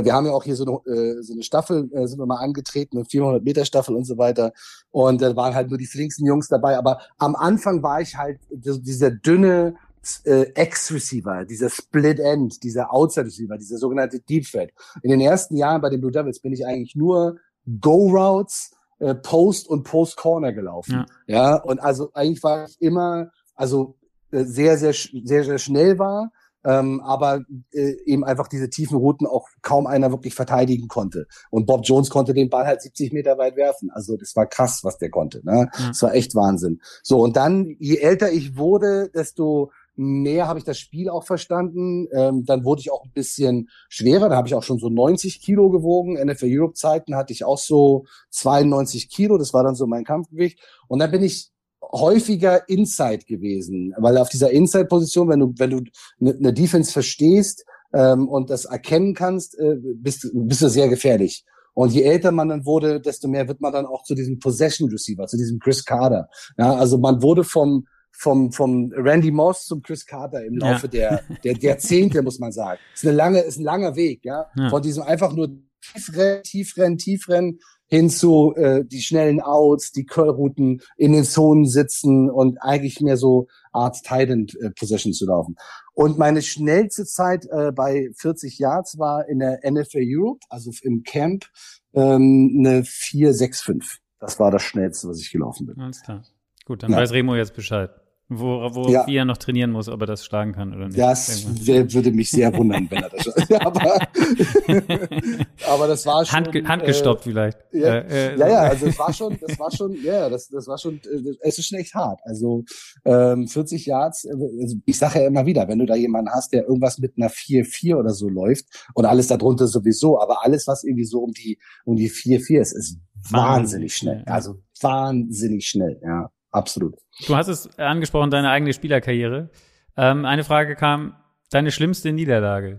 wir haben ja auch hier so eine, äh, so eine Staffel, äh, sind wir mal angetreten, eine 400 Meter Staffel und so weiter. Und da waren halt nur die flinksten Jungs dabei. Aber am Anfang war ich halt dieser dünne äh, X-Receiver, dieser Split End, dieser Outside Receiver, dieser sogenannte Deep Thread. In den ersten Jahren bei den Blue Devils bin ich eigentlich nur Go Routes, äh, Post und Post Corner gelaufen. Ja. ja, und also eigentlich war ich immer, also äh, sehr, sehr, sehr, sehr schnell war ähm, aber äh, eben einfach diese tiefen Routen auch kaum einer wirklich verteidigen konnte. Und Bob Jones konnte den Ball halt 70 Meter weit werfen. Also das war krass, was der konnte. Ne? Ja. Das war echt Wahnsinn. So, und dann, je älter ich wurde, desto mehr habe ich das Spiel auch verstanden. Ähm, dann wurde ich auch ein bisschen schwerer. Da habe ich auch schon so 90 Kilo gewogen. NFL Europe Zeiten hatte ich auch so 92 Kilo. Das war dann so mein Kampfgewicht. Und dann bin ich häufiger Inside gewesen, weil auf dieser Inside-Position, wenn du wenn du eine ne Defense verstehst ähm, und das erkennen kannst, äh, bist, bist du sehr gefährlich. Und je älter man dann wurde, desto mehr wird man dann auch zu diesem Possession Receiver, zu diesem Chris Carter. Ja, also man wurde vom vom vom Randy Moss zum Chris Carter im Laufe ja. der der der Jahrzehnte muss man sagen. Ist eine lange ist ein langer Weg, ja, ja. von diesem einfach nur tief rennen, tief rennen, tief rennen hin zu äh, die schnellen Outs, die Curlrouten in den Zonen sitzen und eigentlich mehr so Art Titan äh, Possession zu laufen. Und meine schnellste Zeit äh, bei 40 Yards war in der NFL Europe, also im Camp, ähm, eine 465. Das war das schnellste, was ich gelaufen bin. Alles klar. Gut, dann ja. weiß Remo jetzt Bescheid. Wo, wo ja. wie er noch trainieren muss, ob er das schlagen kann oder nicht. Das würde mich sehr wundern, wenn er das aber, aber das war schon. Hand, handgestoppt äh, vielleicht. Ja, äh, äh, ja, ja, also es war schon, das war schon, ja, das, das war schon, äh, es ist schon echt hart. Also ähm, 40 Yards, äh, also ich sage ja immer wieder, wenn du da jemanden hast, der irgendwas mit einer 4-4 oder so läuft und alles darunter sowieso, aber alles, was irgendwie so um die um die 4-4 ist, ist wahnsinnig schnell. Also wahnsinnig schnell, ja absolut. Du hast es angesprochen, deine eigene Spielerkarriere. Ähm, eine Frage kam, deine schlimmste Niederlage?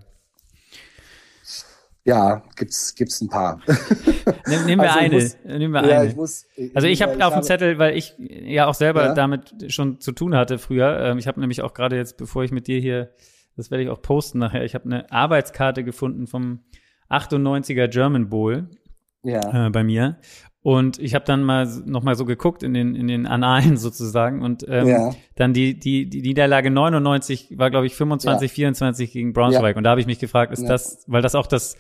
Ja, gibt's gibt's ein paar. Nimm, nehmen wir also eine. Muss, nehmen wir ja, eine. Ich muss, ich, also ich habe auf dem Zettel, weil ich ja auch selber ja? damit schon zu tun hatte früher. Ähm, ich habe nämlich auch gerade jetzt, bevor ich mit dir hier, das werde ich auch posten nachher. Ich habe eine Arbeitskarte gefunden vom 98er German Bowl ja. äh, bei mir. Und ich habe dann mal noch mal so geguckt in den in den Annalen sozusagen und ähm, ja. dann die die die Niederlage 99 war glaube ich 25 ja. 24 gegen Braunschweig ja. und da habe ich mich gefragt, ist das weil das auch das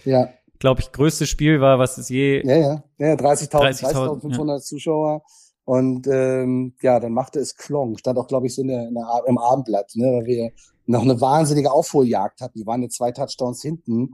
glaube ich, größte Spiel war, was es je. Ja, ja, ja 30.000, 30.500 30 ja. Zuschauer. Und ähm, ja, dann machte es Klong. Stand auch, glaube ich, so in der, in der, im Abendblatt, ne, weil wir noch eine wahnsinnige Aufholjagd hatten. Die waren jetzt zwei Touchdowns hinten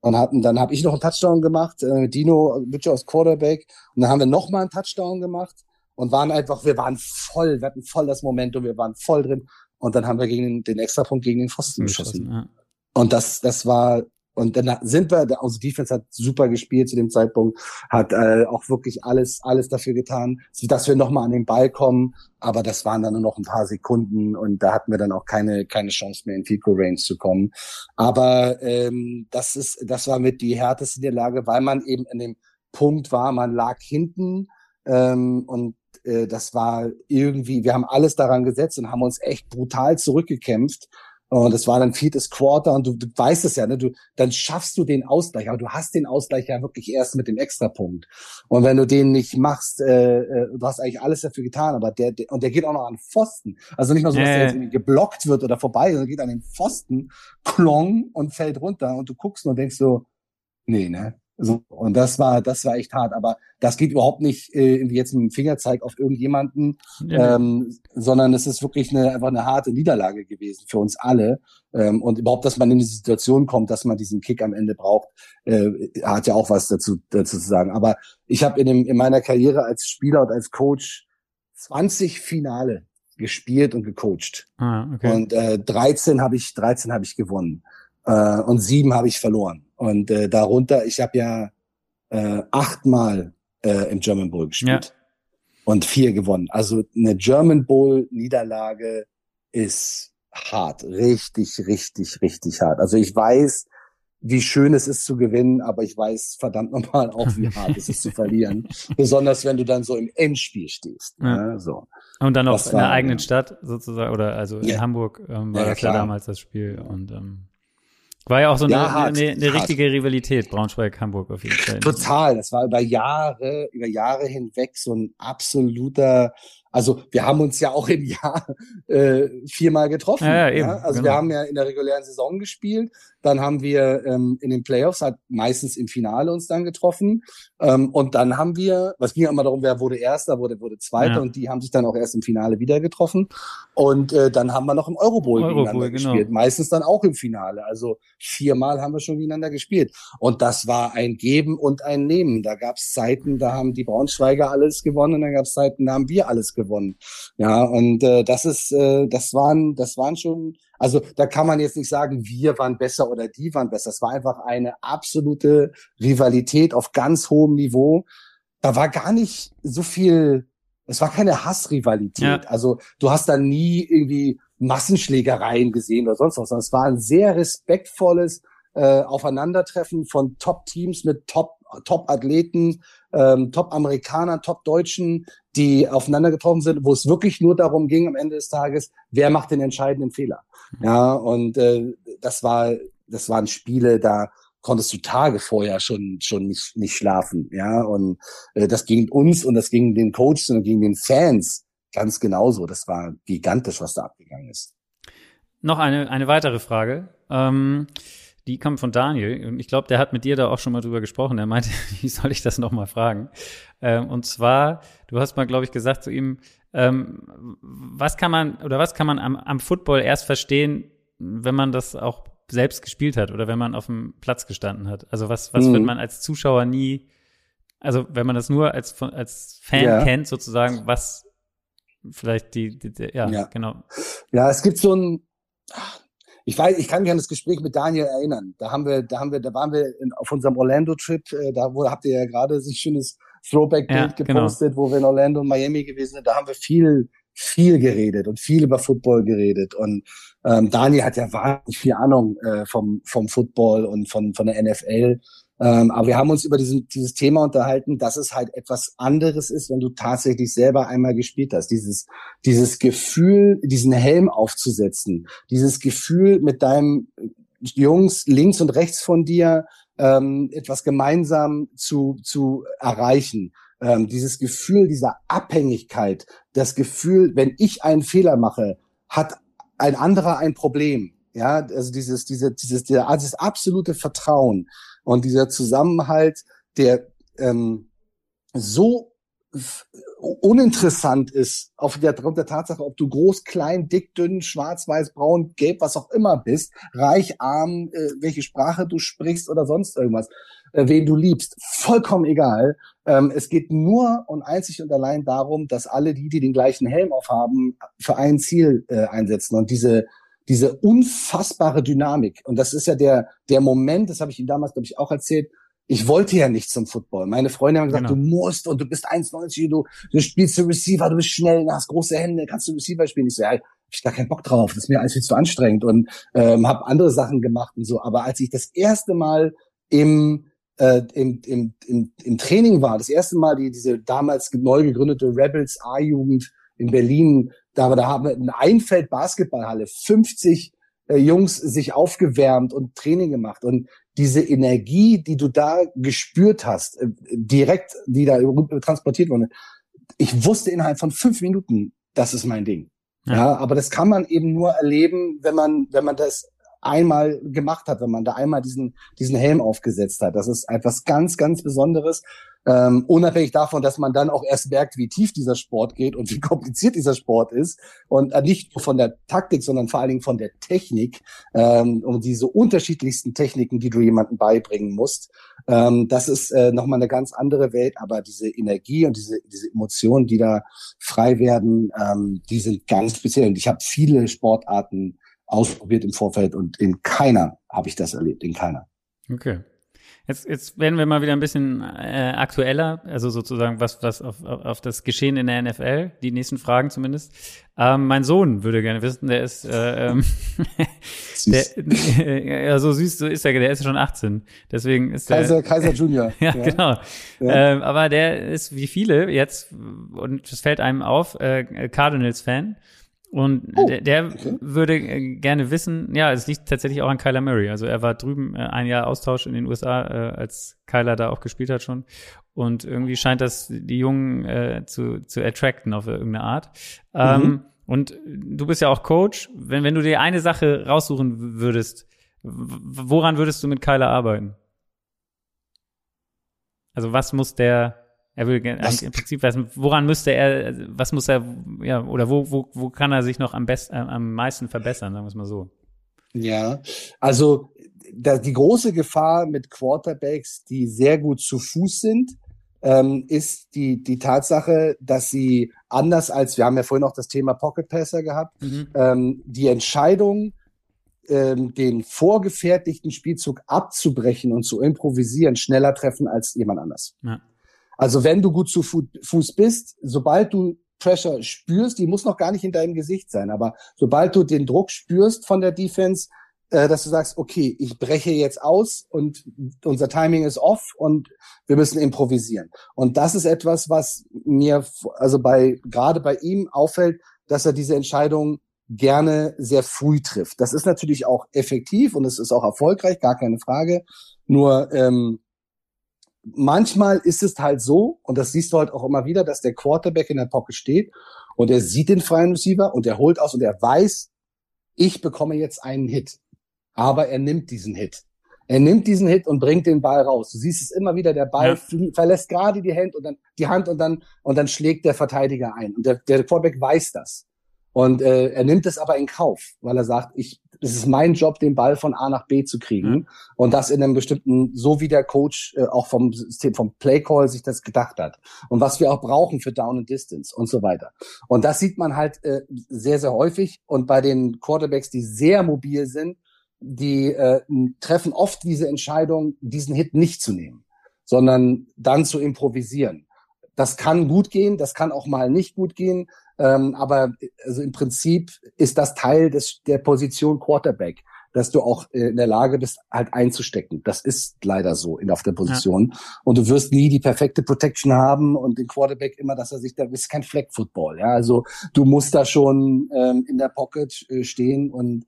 und hatten, dann habe ich noch einen Touchdown gemacht, äh, Dino Witcher aus Quarterback. Und dann haben wir noch mal einen Touchdown gemacht und waren einfach, wir waren voll, wir hatten voll das Momentum, wir waren voll drin. Und dann haben wir gegen den, den Extrapunkt gegen den Pfosten geschossen. Ja. Und das, das war und dann sind wir, unsere Defense hat super gespielt zu dem Zeitpunkt, hat äh, auch wirklich alles, alles dafür getan, dass wir nochmal an den Ball kommen. Aber das waren dann nur noch ein paar Sekunden und da hatten wir dann auch keine, keine Chance mehr in Goal Range zu kommen. Aber ähm, das ist, das war mit die härteste der Lage, weil man eben in dem Punkt war, man lag hinten ähm, und äh, das war irgendwie, wir haben alles daran gesetzt und haben uns echt brutal zurückgekämpft und es war dann viertes Quarter und du, du weißt es ja, ne? Du, dann schaffst du den Ausgleich, aber du hast den Ausgleich ja wirklich erst mit dem Extrapunkt. Und wenn du den nicht machst, äh, äh, du hast eigentlich alles dafür getan, aber der, der und der geht auch noch an Pfosten. Also nicht mal so, dass äh. der jetzt irgendwie geblockt wird oder vorbei, sondern geht an den Pfosten, klong und fällt runter und du guckst und denkst so, nee, ne? So, und das war, das war echt hart. Aber das geht überhaupt nicht äh, jetzt mit dem Fingerzeig auf irgendjemanden, ja. ähm, sondern es ist wirklich eine, einfach eine harte Niederlage gewesen für uns alle. Ähm, und überhaupt, dass man in die Situation kommt, dass man diesen Kick am Ende braucht, äh, hat ja auch was dazu, dazu zu sagen. Aber ich habe in, dem, in meiner Karriere als Spieler und als Coach 20 Finale gespielt und gecoacht. Ah, okay. Und äh, 13 habe ich 13 habe ich gewonnen äh, und sieben habe ich verloren. Und äh, darunter, ich habe ja äh, achtmal äh, im German Bowl gespielt ja. und vier gewonnen. Also eine German Bowl Niederlage ist hart, richtig, richtig, richtig hart. Also ich weiß, wie schön es ist zu gewinnen, aber ich weiß verdammt nochmal auch, wie hart es ist zu verlieren. Besonders wenn du dann so im Endspiel stehst. Ja. Ne? So. Und dann auch in der eigenen Stadt sozusagen, oder also in ja. Hamburg ähm, war ja, das ja damals das Spiel. Und ähm, war ja auch so eine, ja, hart, eine, eine richtige Rivalität, Braunschweig-Hamburg auf jeden Fall. Total, das war über Jahre, über Jahre hinweg so ein absoluter also wir haben uns ja auch im Jahr äh, viermal getroffen. Ja, ja, eben, ja? Also genau. wir haben ja in der regulären Saison gespielt, dann haben wir ähm, in den Playoffs halt meistens im Finale uns dann getroffen ähm, und dann haben wir, was ging ja immer darum, wer wurde Erster, wurde wurde Zweiter ja. und die haben sich dann auch erst im Finale wieder getroffen und äh, dann haben wir noch im Eurobowl Euro gegeneinander genau. gespielt, meistens dann auch im Finale. Also viermal haben wir schon gegeneinander gespielt und das war ein Geben und ein Nehmen. Da gab es Zeiten, da haben die Braunschweiger alles gewonnen und dann gab es Zeiten, da haben wir alles gewonnen gewonnen. Ja, und äh, das ist, äh, das waren, das waren schon, also da kann man jetzt nicht sagen, wir waren besser oder die waren besser. Es war einfach eine absolute Rivalität auf ganz hohem Niveau. Da war gar nicht so viel, es war keine Hassrivalität. Ja. Also du hast da nie irgendwie Massenschlägereien gesehen oder sonst was, sondern es war ein sehr respektvolles äh, Aufeinandertreffen von Top-Teams mit Top Top-Athleten, ähm, Top-Amerikanern, Top-Deutschen, die aufeinander getroffen sind, wo es wirklich nur darum ging am Ende des Tages, wer macht den entscheidenden Fehler. Mhm. Ja, und äh, das war, das waren Spiele, da konntest du Tage vorher schon schon nicht nicht schlafen, ja, und äh, das ging uns und das ging den Coaches und gegen den Fans ganz genauso. Das war gigantisch, was da abgegangen ist. Noch eine eine weitere Frage. Ähm die kommt von Daniel und ich glaube, der hat mit dir da auch schon mal drüber gesprochen. Er meinte, wie soll ich das nochmal fragen? Ähm, und zwar, du hast mal, glaube ich, gesagt zu ihm, ähm, was kann man oder was kann man am, am Football erst verstehen, wenn man das auch selbst gespielt hat oder wenn man auf dem Platz gestanden hat? Also was, was mhm. wird man als Zuschauer nie, also wenn man das nur als, als Fan ja. kennt, sozusagen, was vielleicht die, die, die ja, ja, genau. Ja, es gibt so ein, ich weiß, ich kann mich an das Gespräch mit Daniel erinnern. Da haben wir, da haben wir, da waren wir in, auf unserem Orlando-Trip. Äh, da wo, habt ihr ja gerade so ein schönes Throwback-Bild ja, genau. gepostet, genau. wo wir in Orlando und Miami gewesen sind. Da haben wir viel, viel geredet und viel über Football geredet. Und ähm, Daniel hat ja wahnsinnig viel Ahnung äh, vom, vom Football und von, von der NFL. Ähm, aber wir haben uns über diesen, dieses Thema unterhalten, dass es halt etwas anderes ist, wenn du tatsächlich selber einmal gespielt hast. Dieses, dieses Gefühl, diesen Helm aufzusetzen, dieses Gefühl mit deinem Jungs links und rechts von dir ähm, etwas gemeinsam zu, zu erreichen. Ähm, dieses Gefühl dieser Abhängigkeit, das Gefühl, wenn ich einen Fehler mache, hat ein anderer ein Problem Ja, also dieses, diese, dieses, dieses absolute Vertrauen und dieser Zusammenhalt, der ähm, so uninteressant ist, auf der, der Tatsache, ob du groß, klein, dick, dünn, schwarz, weiß, braun, gelb, was auch immer bist, reich, arm, äh, welche Sprache du sprichst oder sonst irgendwas, äh, wen du liebst, vollkommen egal. Ähm, es geht nur und einzig und allein darum, dass alle die, die den gleichen Helm aufhaben, für ein Ziel äh, einsetzen und diese diese unfassbare Dynamik. Und das ist ja der, der Moment, das habe ich Ihnen damals, glaube ich, auch erzählt, ich wollte ja nicht zum Football. Meine Freunde haben gesagt, genau. du musst und du bist 1,90, du, du spielst du Receiver, du bist schnell, du hast große Hände, kannst du Receiver spielen. Ich so, ja, hab ich gar keinen Bock drauf, das ist mir alles viel zu anstrengend und ähm, habe andere Sachen gemacht und so. Aber als ich das erste Mal im äh, im, im, im, im Training war, das erste Mal die, diese damals neu gegründete Rebels A-Jugend in Berlin, da, da haben wir eine Einfeld-Basketballhalle, 50 äh, Jungs sich aufgewärmt und Training gemacht. Und diese Energie, die du da gespürt hast, äh, direkt, die da transportiert wurde, ich wusste innerhalb von fünf Minuten, das ist mein Ding. Ja. ja, aber das kann man eben nur erleben, wenn man, wenn man das einmal gemacht hat, wenn man da einmal diesen, diesen Helm aufgesetzt hat. Das ist etwas ganz, ganz Besonderes. Ähm, unabhängig davon, dass man dann auch erst merkt, wie tief dieser Sport geht und wie kompliziert dieser Sport ist und äh, nicht nur von der Taktik, sondern vor allen Dingen von der Technik ähm, und diese unterschiedlichsten Techniken, die du jemandem beibringen musst. Ähm, das ist äh, nochmal eine ganz andere Welt, aber diese Energie und diese, diese Emotionen, die da frei werden, ähm, die sind ganz speziell. Und ich habe viele Sportarten ausprobiert im Vorfeld und in keiner habe ich das erlebt, in keiner. Okay. Jetzt, jetzt werden wir mal wieder ein bisschen äh, aktueller, also sozusagen was, was auf, auf das Geschehen in der NFL, die nächsten Fragen zumindest. Ähm, mein Sohn würde gerne wissen, der ist äh, ähm, süß. der, äh, ja, so süß so ist er, der ist schon 18. Deswegen ist Kaiser, der Kaiser Junior. ja, ja, genau. Ja. Ähm, aber der ist wie viele jetzt, und es fällt einem auf, äh, Cardinals-Fan. Und oh, der, der okay. würde äh, gerne wissen, ja, es liegt tatsächlich auch an Kyler Murray. Also er war drüben äh, ein Jahr Austausch in den USA, äh, als Kyler da auch gespielt hat schon. Und irgendwie scheint das die Jungen äh, zu, zu attracten auf irgendeine Art. Ähm, mhm. Und du bist ja auch Coach. Wenn, wenn du dir eine Sache raussuchen würdest, woran würdest du mit Kyler arbeiten? Also was muss der er will eigentlich im Prinzip wissen, woran müsste er, was muss er, ja, oder wo, wo, wo kann er sich noch am besten, äh, am meisten verbessern, sagen wir es mal so. Ja, also da, die große Gefahr mit Quarterbacks, die sehr gut zu Fuß sind, ähm, ist die, die Tatsache, dass sie anders als, wir haben ja vorhin auch das Thema Pocket Passer gehabt, mhm. ähm, die Entscheidung, ähm, den vorgefertigten Spielzug abzubrechen und zu improvisieren, schneller treffen als jemand anders. Ja. Also wenn du gut zu Fuß bist, sobald du Pressure spürst, die muss noch gar nicht in deinem Gesicht sein, aber sobald du den Druck spürst von der Defense, äh, dass du sagst, okay, ich breche jetzt aus und unser Timing ist off und wir müssen improvisieren. Und das ist etwas, was mir also bei gerade bei ihm auffällt, dass er diese Entscheidung gerne sehr früh trifft. Das ist natürlich auch effektiv und es ist auch erfolgreich, gar keine Frage. Nur ähm, manchmal ist es halt so, und das siehst du halt auch immer wieder, dass der Quarterback in der Pocket steht und er sieht den freien Receiver und er holt aus und er weiß, ich bekomme jetzt einen Hit. Aber er nimmt diesen Hit. Er nimmt diesen Hit und bringt den Ball raus. Du siehst es immer wieder, der Ball ja. verlässt gerade die Hand und dann die Hand und dann und dann schlägt der Verteidiger ein. Und der, der Quarterback weiß das. Und äh, er nimmt es aber in Kauf, weil er sagt, ich es ist mein Job, den Ball von A nach B zu kriegen. Mhm. Und das in einem bestimmten, so wie der Coach äh, auch vom System, vom Playcall sich das gedacht hat. Und was wir auch brauchen für Down and Distance und so weiter. Und das sieht man halt äh, sehr, sehr häufig. Und bei den Quarterbacks, die sehr mobil sind, die äh, treffen oft diese Entscheidung, diesen Hit nicht zu nehmen, sondern dann zu improvisieren. Das kann gut gehen, das kann auch mal nicht gut gehen. Ähm, aber also im Prinzip ist das Teil des, der Position Quarterback, dass du auch äh, in der Lage bist, halt einzustecken. Das ist leider so in auf der Position. Ja. Und du wirst nie die perfekte Protection haben und den Quarterback immer, dass er sich da ist kein Flag Football. Ja, also du musst da schon ähm, in der Pocket äh, stehen und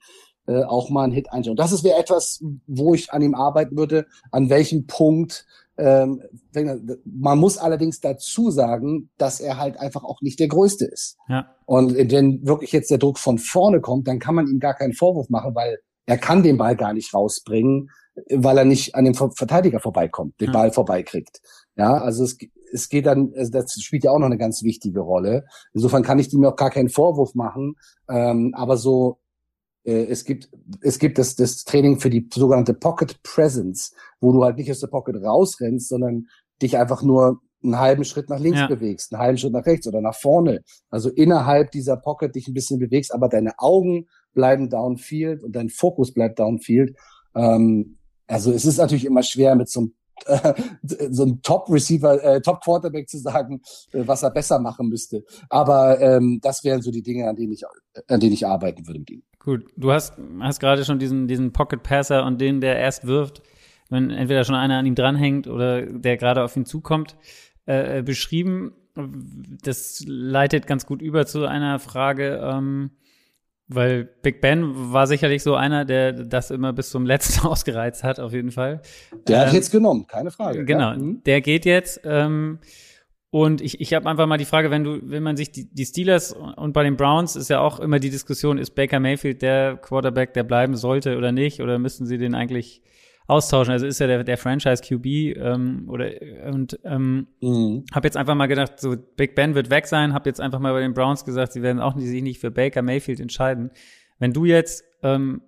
äh, auch mal einen Hit einschauen. Das ist wäre etwas, wo ich an ihm arbeiten würde. An welchem Punkt ähm, man muss allerdings dazu sagen, dass er halt einfach auch nicht der Größte ist. Ja. Und wenn wirklich jetzt der Druck von vorne kommt, dann kann man ihm gar keinen Vorwurf machen, weil er kann den Ball gar nicht rausbringen, weil er nicht an dem Verteidiger vorbeikommt, den Ball vorbeikriegt. Ja, also es, es geht dann, also das spielt ja auch noch eine ganz wichtige Rolle. Insofern kann ich ihm auch gar keinen Vorwurf machen. Ähm, aber so, es gibt, es gibt das, das Training für die sogenannte Pocket Presence, wo du halt nicht aus der Pocket rausrennst, sondern dich einfach nur einen halben Schritt nach links ja. bewegst, einen halben Schritt nach rechts oder nach vorne. Also innerhalb dieser Pocket dich ein bisschen bewegst, aber deine Augen bleiben downfield und dein Fokus bleibt downfield. Ähm, also es ist natürlich immer schwer mit so einem äh, so ein Top-Receiver, äh, Top-Quarterback zu sagen, äh, was er besser machen müsste. Aber ähm, das wären so die Dinge, an denen ich, an denen ich arbeiten würde mit ihm. Gut, du hast, hast gerade schon diesen, diesen Pocket-Passer und den, der erst wirft, wenn entweder schon einer an ihm dranhängt oder der gerade auf ihn zukommt, äh, äh beschrieben. Das leitet ganz gut über zu einer Frage, ähm, weil Big Ben war sicherlich so einer, der das immer bis zum letzten ausgereizt hat, auf jeden Fall. Der ähm, hat jetzt genommen, keine Frage. Genau, ja. Mhm. der geht jetzt. Ähm, und ich, ich habe einfach mal die Frage, wenn du, wenn man sich die, die Steelers und bei den Browns ist ja auch immer die Diskussion, ist Baker Mayfield der Quarterback, der bleiben sollte oder nicht, oder müssen sie den eigentlich austauschen. Also ist ja der, der Franchise QB ähm, oder und ähm, mhm. habe jetzt einfach mal gedacht, so Big Ben wird weg sein. Habe jetzt einfach mal bei den Browns gesagt, sie werden auch nicht, sich nicht für Baker Mayfield entscheiden. Wenn du jetzt, ähm,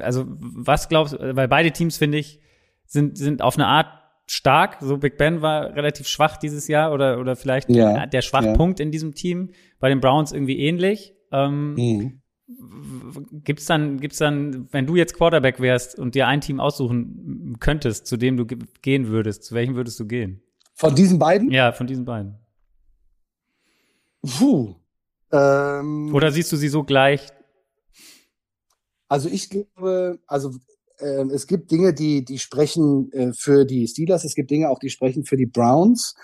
also was glaubst, weil beide Teams finde ich sind sind auf eine Art stark. So Big Ben war relativ schwach dieses Jahr oder oder vielleicht ja, der Schwachpunkt ja. in diesem Team. Bei den Browns irgendwie ähnlich. Ähm, mhm gibt's dann, gibt's dann, wenn du jetzt Quarterback wärst und dir ein Team aussuchen könntest, zu dem du gehen würdest, zu welchem würdest du gehen? Von diesen beiden? Ja, von diesen beiden. Puh. Ähm, Oder siehst du sie so gleich? Also ich glaube, also äh, es gibt Dinge, die, die sprechen äh, für die Steelers, es gibt Dinge auch, die sprechen für die Browns.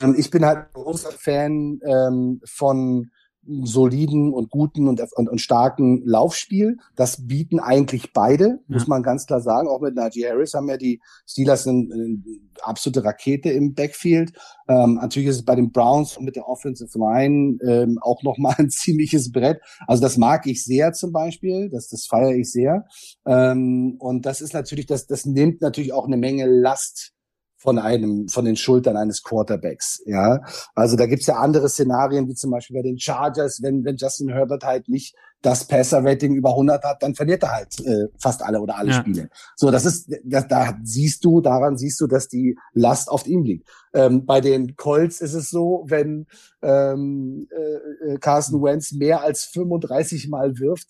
Ähm, ich bin halt ein großer Fan ähm, von soliden und guten und, und, und, starken Laufspiel. Das bieten eigentlich beide, ja. muss man ganz klar sagen. Auch mit Najee Harris haben ja die Steelers eine, eine absolute Rakete im Backfield. Ähm, natürlich ist es bei den Browns mit der Offensive Line ähm, auch nochmal ein ziemliches Brett. Also das mag ich sehr zum Beispiel, das, das feiere ich sehr. Ähm, und das ist natürlich, das, das nimmt natürlich auch eine Menge Last von einem, von den Schultern eines Quarterbacks. Ja, also da gibt's ja andere Szenarien, wie zum Beispiel bei den Chargers, wenn, wenn Justin Herbert halt nicht das Passer-Rating über 100 hat, dann verliert er halt äh, fast alle oder alle ja. Spiele. So, das ist, das, da siehst du, daran siehst du, dass die Last auf ihm liegt. Ähm, bei den Colts ist es so, wenn ähm, äh, äh Carson Wentz mehr als 35 Mal wirft,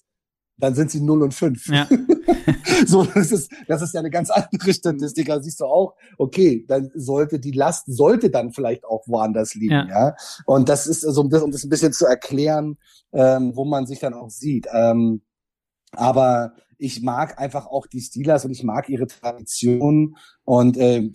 dann sind sie 0 und 5. Ja. so, das ist, das ist ja eine ganz andere Statistik. Da siehst du auch, okay, dann sollte die Last, sollte dann vielleicht auch woanders liegen, ja. ja? Und das ist, also, um das, um das ein bisschen zu erklären, ähm, wo man sich dann auch sieht. Ähm, aber ich mag einfach auch die Steelers und ich mag ihre Tradition und äh,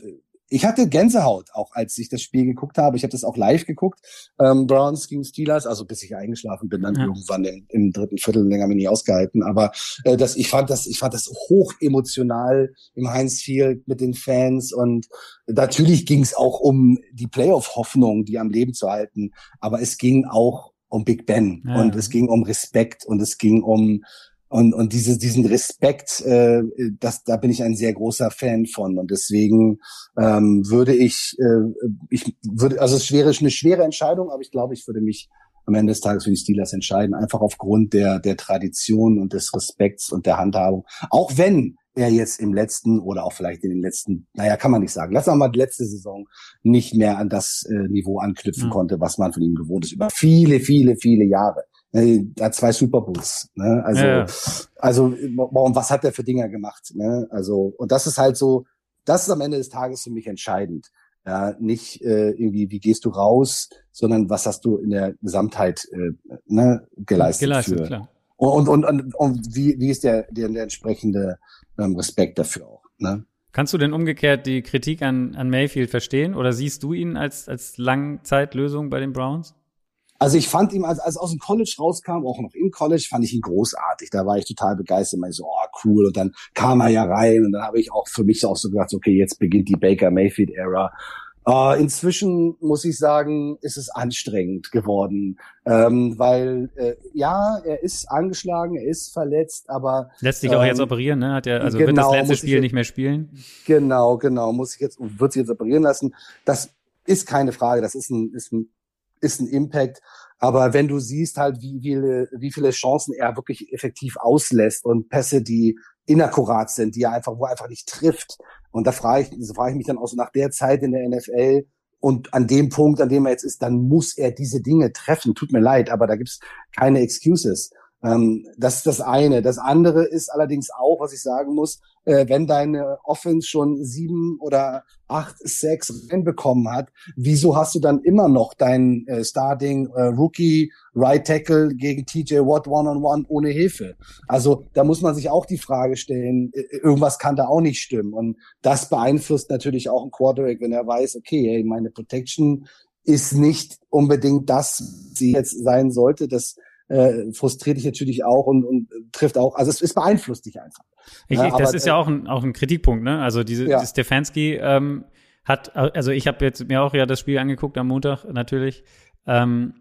ich hatte Gänsehaut auch, als ich das Spiel geguckt habe. Ich habe das auch live geguckt, ähm, Browns gegen Steelers, also bis ich eingeschlafen bin, dann ja. irgendwann im, im, dritten Viertel länger mir nie ausgehalten. Aber äh, das, ich fand das, ich fand das hoch emotional im Heinz Field mit den Fans und natürlich ging es auch um die Playoff-Hoffnung, die am Leben zu halten. Aber es ging auch um Big Ben ja. und es ging um Respekt und es ging um und, und diese, diesen Respekt, äh, das, da bin ich ein sehr großer Fan von. Und deswegen ähm, würde ich, äh, ich würde, also es wäre eine schwere Entscheidung, aber ich glaube, ich würde mich am Ende des Tages für die Steelers entscheiden, einfach aufgrund der, der Tradition und des Respekts und der Handhabung. Auch wenn er jetzt im letzten oder auch vielleicht in den letzten, naja, kann man nicht sagen, lass mal die letzte Saison nicht mehr an das äh, Niveau anknüpfen mhm. konnte, was man von ihm gewohnt ist, über viele, viele, viele Jahre. Er hat zwei Super Bowls. Ne? Also, ja. also warum, was hat er für Dinger gemacht? Ne? Also, und das ist halt so, das ist am Ende des Tages für mich entscheidend. Ja, nicht äh, irgendwie, wie gehst du raus, sondern was hast du in der Gesamtheit äh, ne, geleistet. Geleistet, für. klar. Und, und, und, und wie, wie ist der, der, der entsprechende ähm, Respekt dafür auch. Ne? Kannst du denn umgekehrt die Kritik an, an Mayfield verstehen oder siehst du ihn als, als Langzeitlösung bei den Browns? Also ich fand ihn, als, als aus dem College rauskam, auch noch im College, fand ich ihn großartig. Da war ich total begeistert. Ich so, oh, cool. Und dann kam er ja rein und dann habe ich auch für mich auch so gedacht, okay, jetzt beginnt die Baker Mayfield-Ära. Äh, inzwischen muss ich sagen, ist es anstrengend geworden, ähm, weil äh, ja, er ist angeschlagen, er ist verletzt, aber lässt sich auch jetzt ähm, operieren, ne? Hat er also genau, wird das letzte Spiel jetzt, nicht mehr spielen? Genau, genau, muss ich jetzt wird sich jetzt operieren lassen. Das ist keine Frage, das ist ein ist ein ist ein Impact. Aber wenn du siehst halt, wie viele, wie viele Chancen er wirklich effektiv auslässt und Pässe, die inakkurat sind, die er einfach, wo er einfach nicht trifft. Und da frage ich, so frage ich mich dann auch so nach der Zeit in der NFL und an dem Punkt, an dem er jetzt ist, dann muss er diese Dinge treffen. Tut mir leid, aber da gibt's keine Excuses. Ähm, das ist das eine. Das andere ist allerdings auch, was ich sagen muss, äh, wenn deine Offense schon sieben oder acht, sechs reinbekommen hat, wieso hast du dann immer noch deinen äh, Starting äh, Rookie Right Tackle gegen TJ Watt One-on-One ohne Hilfe? Also da muss man sich auch die Frage stellen, äh, irgendwas kann da auch nicht stimmen. Und das beeinflusst natürlich auch ein Quarterback, wenn er weiß, okay, hey, meine Protection ist nicht unbedingt das, sie jetzt sein sollte. Das äh, frustriert dich natürlich auch und, und trifft auch, also es, es beeinflusst dich einfach. Ich, ja, das ist ja auch ein, auch ein Kritikpunkt, ne? Also diese ja. Stefanski ähm, hat, also ich habe jetzt mir auch ja das Spiel angeguckt am Montag natürlich ähm,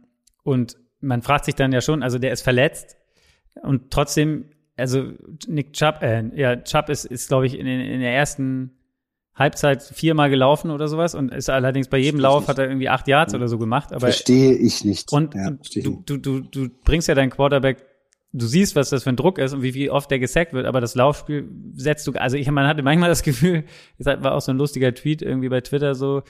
und man fragt sich dann ja schon, also der ist verletzt und trotzdem, also Nick Chubb, äh, ja Chubb ist, ist glaube ich in, in der ersten Halbzeit viermal gelaufen oder sowas und ist allerdings bei jedem Lauf hat er irgendwie acht Yards oder so gemacht. Aber verstehe ich nicht. Und ja, du, du, du, du bringst ja deinen Quarterback, du siehst, was das für ein Druck ist und wie, wie oft der gesackt wird, aber das Laufspiel setzt du, also ich, man hatte manchmal das Gefühl, das war auch so ein lustiger Tweet irgendwie bei Twitter so,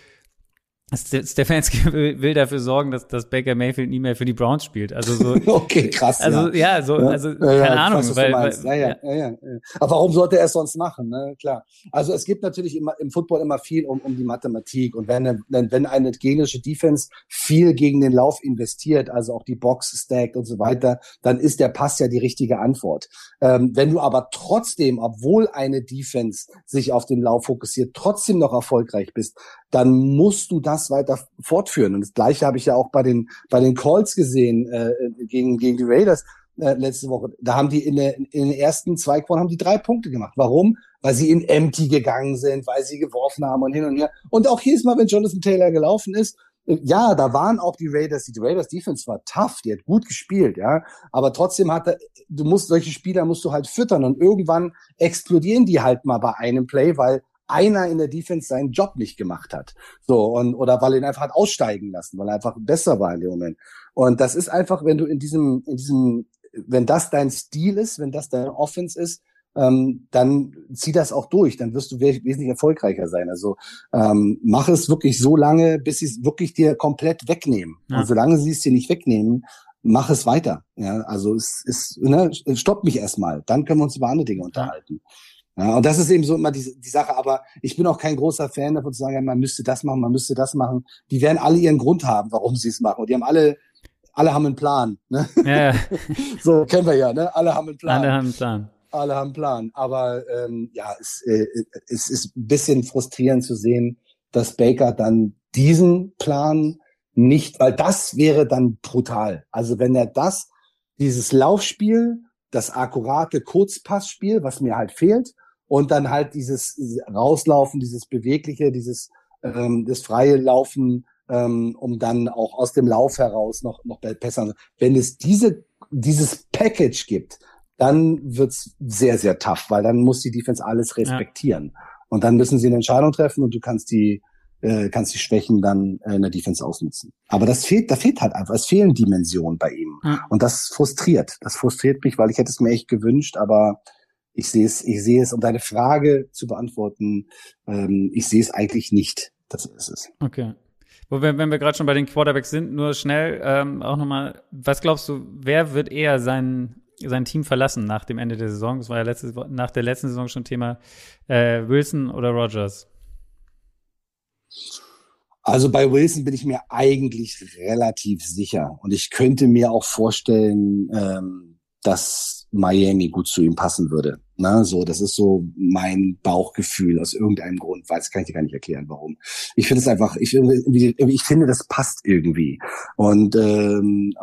Stefanski will, dafür sorgen, dass, dass Baker Mayfield nie mehr für die Browns spielt. Also so. okay, krass. Also ja, so, also ja, keine ja, Ahnung. Weiß, weil, weil, ja, ja, ja, ja, Aber warum sollte er es sonst machen? Ne? Klar. Also es gibt natürlich immer im Football immer viel um, um die Mathematik und wenn, wenn, wenn eine gegnerische Defense viel gegen den Lauf investiert, also auch die Box stackt und so weiter, dann ist der Pass ja die richtige Antwort. Ähm, wenn du aber trotzdem, obwohl eine Defense sich auf den Lauf fokussiert, trotzdem noch erfolgreich bist, dann musst du das weiter fortführen. Und das Gleiche habe ich ja auch bei den bei den Calls gesehen äh, gegen gegen die Raiders äh, letzte Woche. Da haben die in, der, in den ersten zwei Quartern haben die drei Punkte gemacht. Warum? Weil sie in Empty gegangen sind, weil sie geworfen haben und hin und her. Und auch jedes Mal, wenn Jonathan Taylor gelaufen ist, äh, ja, da waren auch die Raiders, die Raiders Defense war tough, die hat gut gespielt, ja, aber trotzdem hat er, du musst solche Spieler musst du halt füttern und irgendwann explodieren die halt mal bei einem Play, weil einer in der Defense seinen Job nicht gemacht hat. So, und, oder weil er ihn einfach hat aussteigen lassen, weil er einfach besser war in dem Moment. Und das ist einfach, wenn du in diesem, in diesem, wenn das dein Stil ist, wenn das dein Offense ist, ähm, dann zieh das auch durch, dann wirst du wesentlich erfolgreicher sein. Also ähm, mach es wirklich so lange, bis sie es wirklich dir komplett wegnehmen. Ja. Und solange sie es dir nicht wegnehmen, mach es weiter. Ja, also es ist, ne, stopp mich erstmal, dann können wir uns über andere Dinge unterhalten. Ja. Ja, und das ist eben so immer die, die Sache. Aber ich bin auch kein großer Fan davon zu sagen, man müsste das machen, man müsste das machen. Die werden alle ihren Grund haben, warum sie es machen. Und die haben alle, alle haben einen Plan. Ne? Ja. so kennen wir ja, ne? Alle haben einen Plan. Alle haben einen Plan. Alle haben einen Plan. Aber ähm, ja, es, äh, es ist ein bisschen frustrierend zu sehen, dass Baker dann diesen Plan nicht, weil das wäre dann brutal. Also wenn er das, dieses Laufspiel, das akkurate Kurzpassspiel, was mir halt fehlt, und dann halt dieses Rauslaufen, dieses Bewegliche, dieses ähm, das freie Laufen, ähm, um dann auch aus dem Lauf heraus noch noch besser. Wenn es diese dieses Package gibt, dann wird's sehr sehr tough, weil dann muss die Defense alles respektieren ja. und dann müssen sie eine Entscheidung treffen und du kannst die äh, kannst die Schwächen dann äh, in der Defense ausnutzen. Aber das fehlt, da fehlt halt einfach, es fehlen Dimensionen bei ihm. Ja. Und das frustriert. Das frustriert mich, weil ich hätte es mir echt gewünscht, aber ich sehe es, ich sehe es, um deine Frage zu beantworten, ähm, ich sehe es eigentlich nicht. Das ist es. Okay. Wo wir, wenn wir gerade schon bei den Quarterbacks sind, nur schnell ähm, auch nochmal, was glaubst du, wer wird eher sein, sein Team verlassen nach dem Ende der Saison? Das war ja letzte, nach der letzten Saison schon Thema. Äh, Wilson oder Rogers? Also bei Wilson bin ich mir eigentlich relativ sicher. Und ich könnte mir auch vorstellen, ähm, dass Miami gut zu ihm passen würde. Na, so, das ist so mein Bauchgefühl aus irgendeinem Grund. Weiß kann ich dir gar nicht erklären, warum. Ich finde es einfach, ich, ich finde, das passt irgendwie. Und ähm,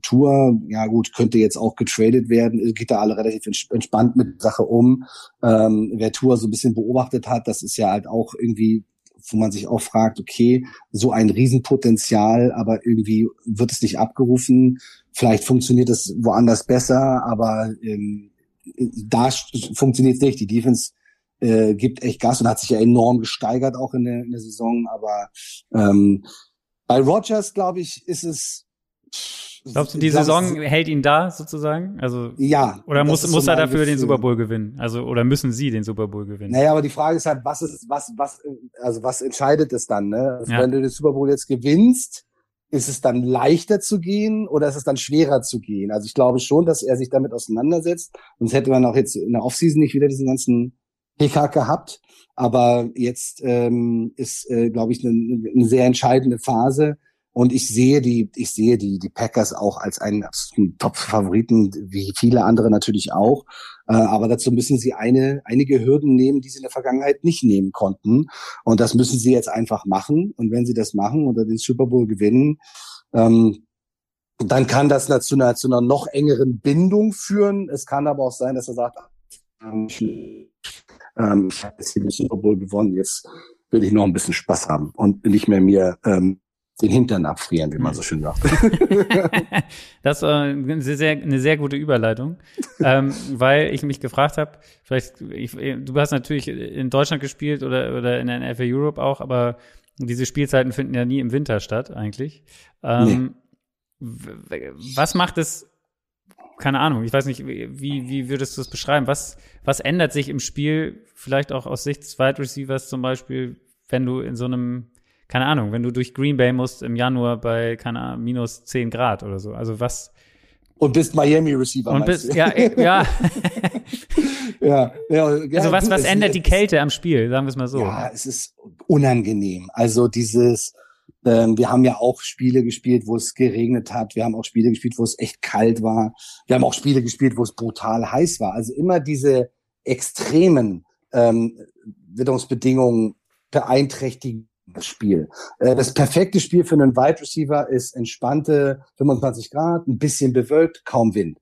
Tour, ja gut, könnte jetzt auch getradet werden, geht da alle relativ entspannt mit Sache um. Ähm, wer Tour so ein bisschen beobachtet hat, das ist ja halt auch irgendwie wo man sich auch fragt, okay, so ein Riesenpotenzial, aber irgendwie wird es nicht abgerufen. Vielleicht funktioniert es woanders besser, aber ähm, da funktioniert es nicht. Die Defense äh, gibt echt Gas und hat sich ja enorm gesteigert auch in der, in der Saison. Aber ähm, bei Rogers, glaube ich, ist es Glaubst du, die Saison hält ihn da sozusagen? Also ja. Oder muss muss so er dafür Gefühl. den Super Bowl gewinnen? Also oder müssen sie den Super Bowl gewinnen? Naja, aber die Frage ist halt, was ist was was also was entscheidet es dann? Ne? Also ja. Wenn du den Super Bowl jetzt gewinnst, ist es dann leichter zu gehen oder ist es dann schwerer zu gehen? Also ich glaube schon, dass er sich damit auseinandersetzt. Sonst hätte man auch jetzt in der Offseason nicht wieder diesen ganzen Hickhack gehabt. Aber jetzt ähm, ist, äh, glaube ich, eine, eine sehr entscheidende Phase und ich sehe die, ich sehe die, die Packers auch als einen Top-Favoriten, wie viele andere natürlich auch. Äh, aber dazu müssen sie eine, einige Hürden nehmen, die sie in der Vergangenheit nicht nehmen konnten. Und das müssen sie jetzt einfach machen. Und wenn sie das machen oder den Super Bowl gewinnen, ähm, dann kann das zu einer, zu einer noch engeren Bindung führen. Es kann aber auch sein, dass er sagt, ähm, ähm ich habe jetzt hier den Super Bowl gewonnen, jetzt will ich noch ein bisschen Spaß haben und nicht mehr mir ähm, den Hintern abfrieren, wie man so schön sagt. das war eine sehr, eine sehr gute Überleitung, ähm, weil ich mich gefragt habe, vielleicht, ich, du hast natürlich in Deutschland gespielt oder, oder in der NFL Europe auch, aber diese Spielzeiten finden ja nie im Winter statt, eigentlich. Ähm, nee. Was macht es, keine Ahnung, ich weiß nicht, wie, wie würdest du es beschreiben? Was, was ändert sich im Spiel, vielleicht auch aus Sicht des Wide Receivers zum Beispiel, wenn du in so einem keine Ahnung, wenn du durch Green Bay musst im Januar bei, keine Ahnung, minus 10 Grad oder so. Also was. Und bist Miami Receiver. Und bist, ja, äh, ja. ja, ja. Also was, was ändert die Kälte am Spiel, sagen wir es mal so. Ja, es ist unangenehm. Also dieses, ähm, wir haben ja auch Spiele gespielt, wo es geregnet hat. Wir haben auch Spiele gespielt, wo es echt kalt war. Wir haben auch Spiele gespielt, wo es brutal heiß war. Also immer diese extremen ähm, Witterungsbedingungen beeinträchtigen das Spiel. Äh, das perfekte Spiel für einen Wide Receiver ist entspannte 25 Grad, ein bisschen bewölkt, kaum Wind.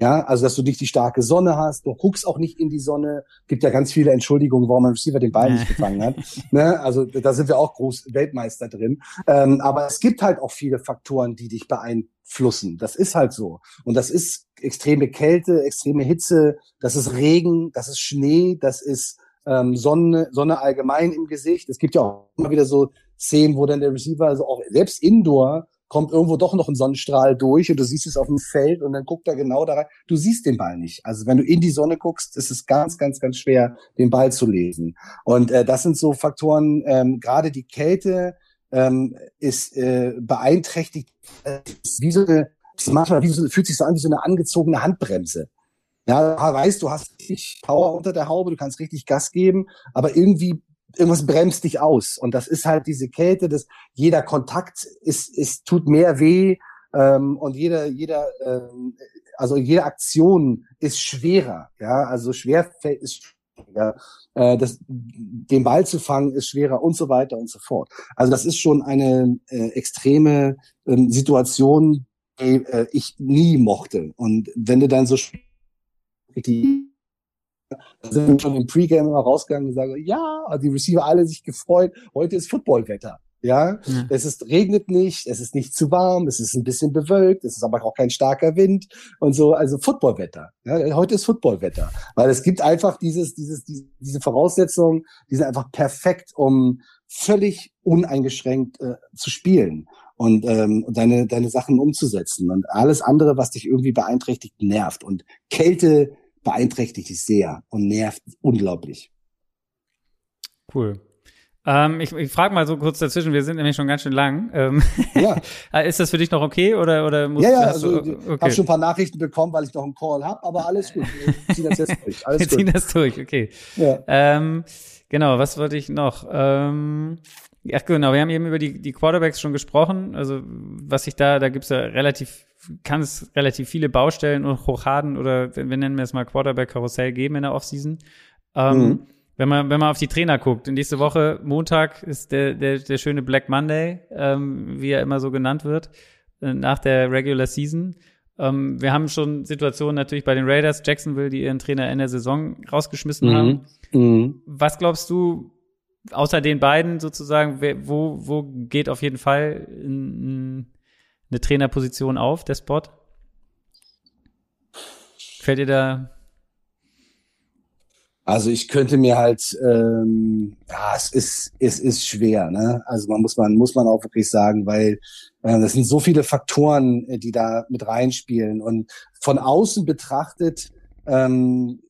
Ja, also dass du nicht die starke Sonne hast, du guckst auch nicht in die Sonne. Gibt ja ganz viele Entschuldigungen, warum ein Receiver den Ball nicht gefangen hat. ne? Also da sind wir auch groß Weltmeister drin. Ähm, aber es gibt halt auch viele Faktoren, die dich beeinflussen. Das ist halt so. Und das ist extreme Kälte, extreme Hitze, das ist Regen, das ist Schnee, das ist ähm, Sonne, Sonne allgemein im Gesicht. Es gibt ja auch immer wieder so Szenen, wo dann der Receiver, also auch selbst Indoor, kommt irgendwo doch noch ein Sonnenstrahl durch und du siehst es auf dem Feld und dann guckt er genau da rein. Du siehst den Ball nicht. Also wenn du in die Sonne guckst, ist es ganz, ganz, ganz schwer, den Ball zu lesen. Und äh, das sind so Faktoren, ähm, gerade die Kälte ähm, ist äh, beeinträchtigt, äh, wie so eine, manchmal wie so, fühlt sich so an wie so eine angezogene Handbremse. Ja, weißt, du hast richtig Power unter der Haube, du kannst richtig Gas geben, aber irgendwie irgendwas bremst dich aus. Und das ist halt diese Kälte, dass jeder Kontakt ist, ist tut mehr weh ähm, und jeder, jeder, ähm, also jede Aktion ist schwerer. Ja, also schwer ist schwieriger. Äh, das, den Ball zu fangen ist schwerer und so weiter und so fort. Also das ist schon eine äh, extreme ähm, Situation, die äh, ich nie mochte. Und wenn du dann so die sind wir schon im Pre-Game immer rausgegangen und sagen, ja, die Receiver alle sich gefreut, heute ist Footballwetter. Ja? ja, es ist, regnet nicht, es ist nicht zu warm, es ist ein bisschen bewölkt, es ist aber auch kein starker Wind und so, also Footballwetter. Ja, heute ist Footballwetter, weil es gibt einfach dieses, dieses, diese, diese Voraussetzungen, die sind einfach perfekt, um völlig uneingeschränkt äh, zu spielen und ähm, deine, deine Sachen umzusetzen. Und alles andere, was dich irgendwie beeinträchtigt, nervt. Und Kälte beeinträchtigt dich sehr und nervt unglaublich. Cool. Ähm, ich ich frage mal so kurz dazwischen, wir sind nämlich schon ganz schön lang. Ähm, ja. ist das für dich noch okay oder oder musst, Ja, ja, also du, okay. habe schon ein paar Nachrichten bekommen, weil ich noch einen Call habe, aber alles gut. Wir ziehen das jetzt durch. Alles wir gut. ziehen das durch, okay. Ja. Ähm, genau, was wollte ich noch? Ähm, Ach genau, wir haben eben über die, die Quarterbacks schon gesprochen. Also was ich da, da gibt's ja relativ, kann es relativ viele Baustellen und Hochhaden oder wir nennen wir es mal Quarterback-Karussell geben in der Offseason. Ähm, mhm. Wenn man, wenn man auf die Trainer guckt, nächste Woche, Montag, ist der, der, der schöne Black Monday, ähm, wie er immer so genannt wird, äh, nach der Regular Season. Ähm, wir haben schon Situationen natürlich bei den Raiders, Jacksonville, die ihren Trainer in der Saison rausgeschmissen mhm. haben. Mhm. Was glaubst du, außer den beiden sozusagen, wo, wo geht auf jeden Fall in, eine Trainerposition auf, der Spot? Fällt dir da also ich könnte mir halt, ähm, ja, es ist, es ist schwer, ne? Also man muss man muss man auch wirklich sagen, weil äh, das sind so viele Faktoren, äh, die da mit reinspielen und von außen betrachtet ähm,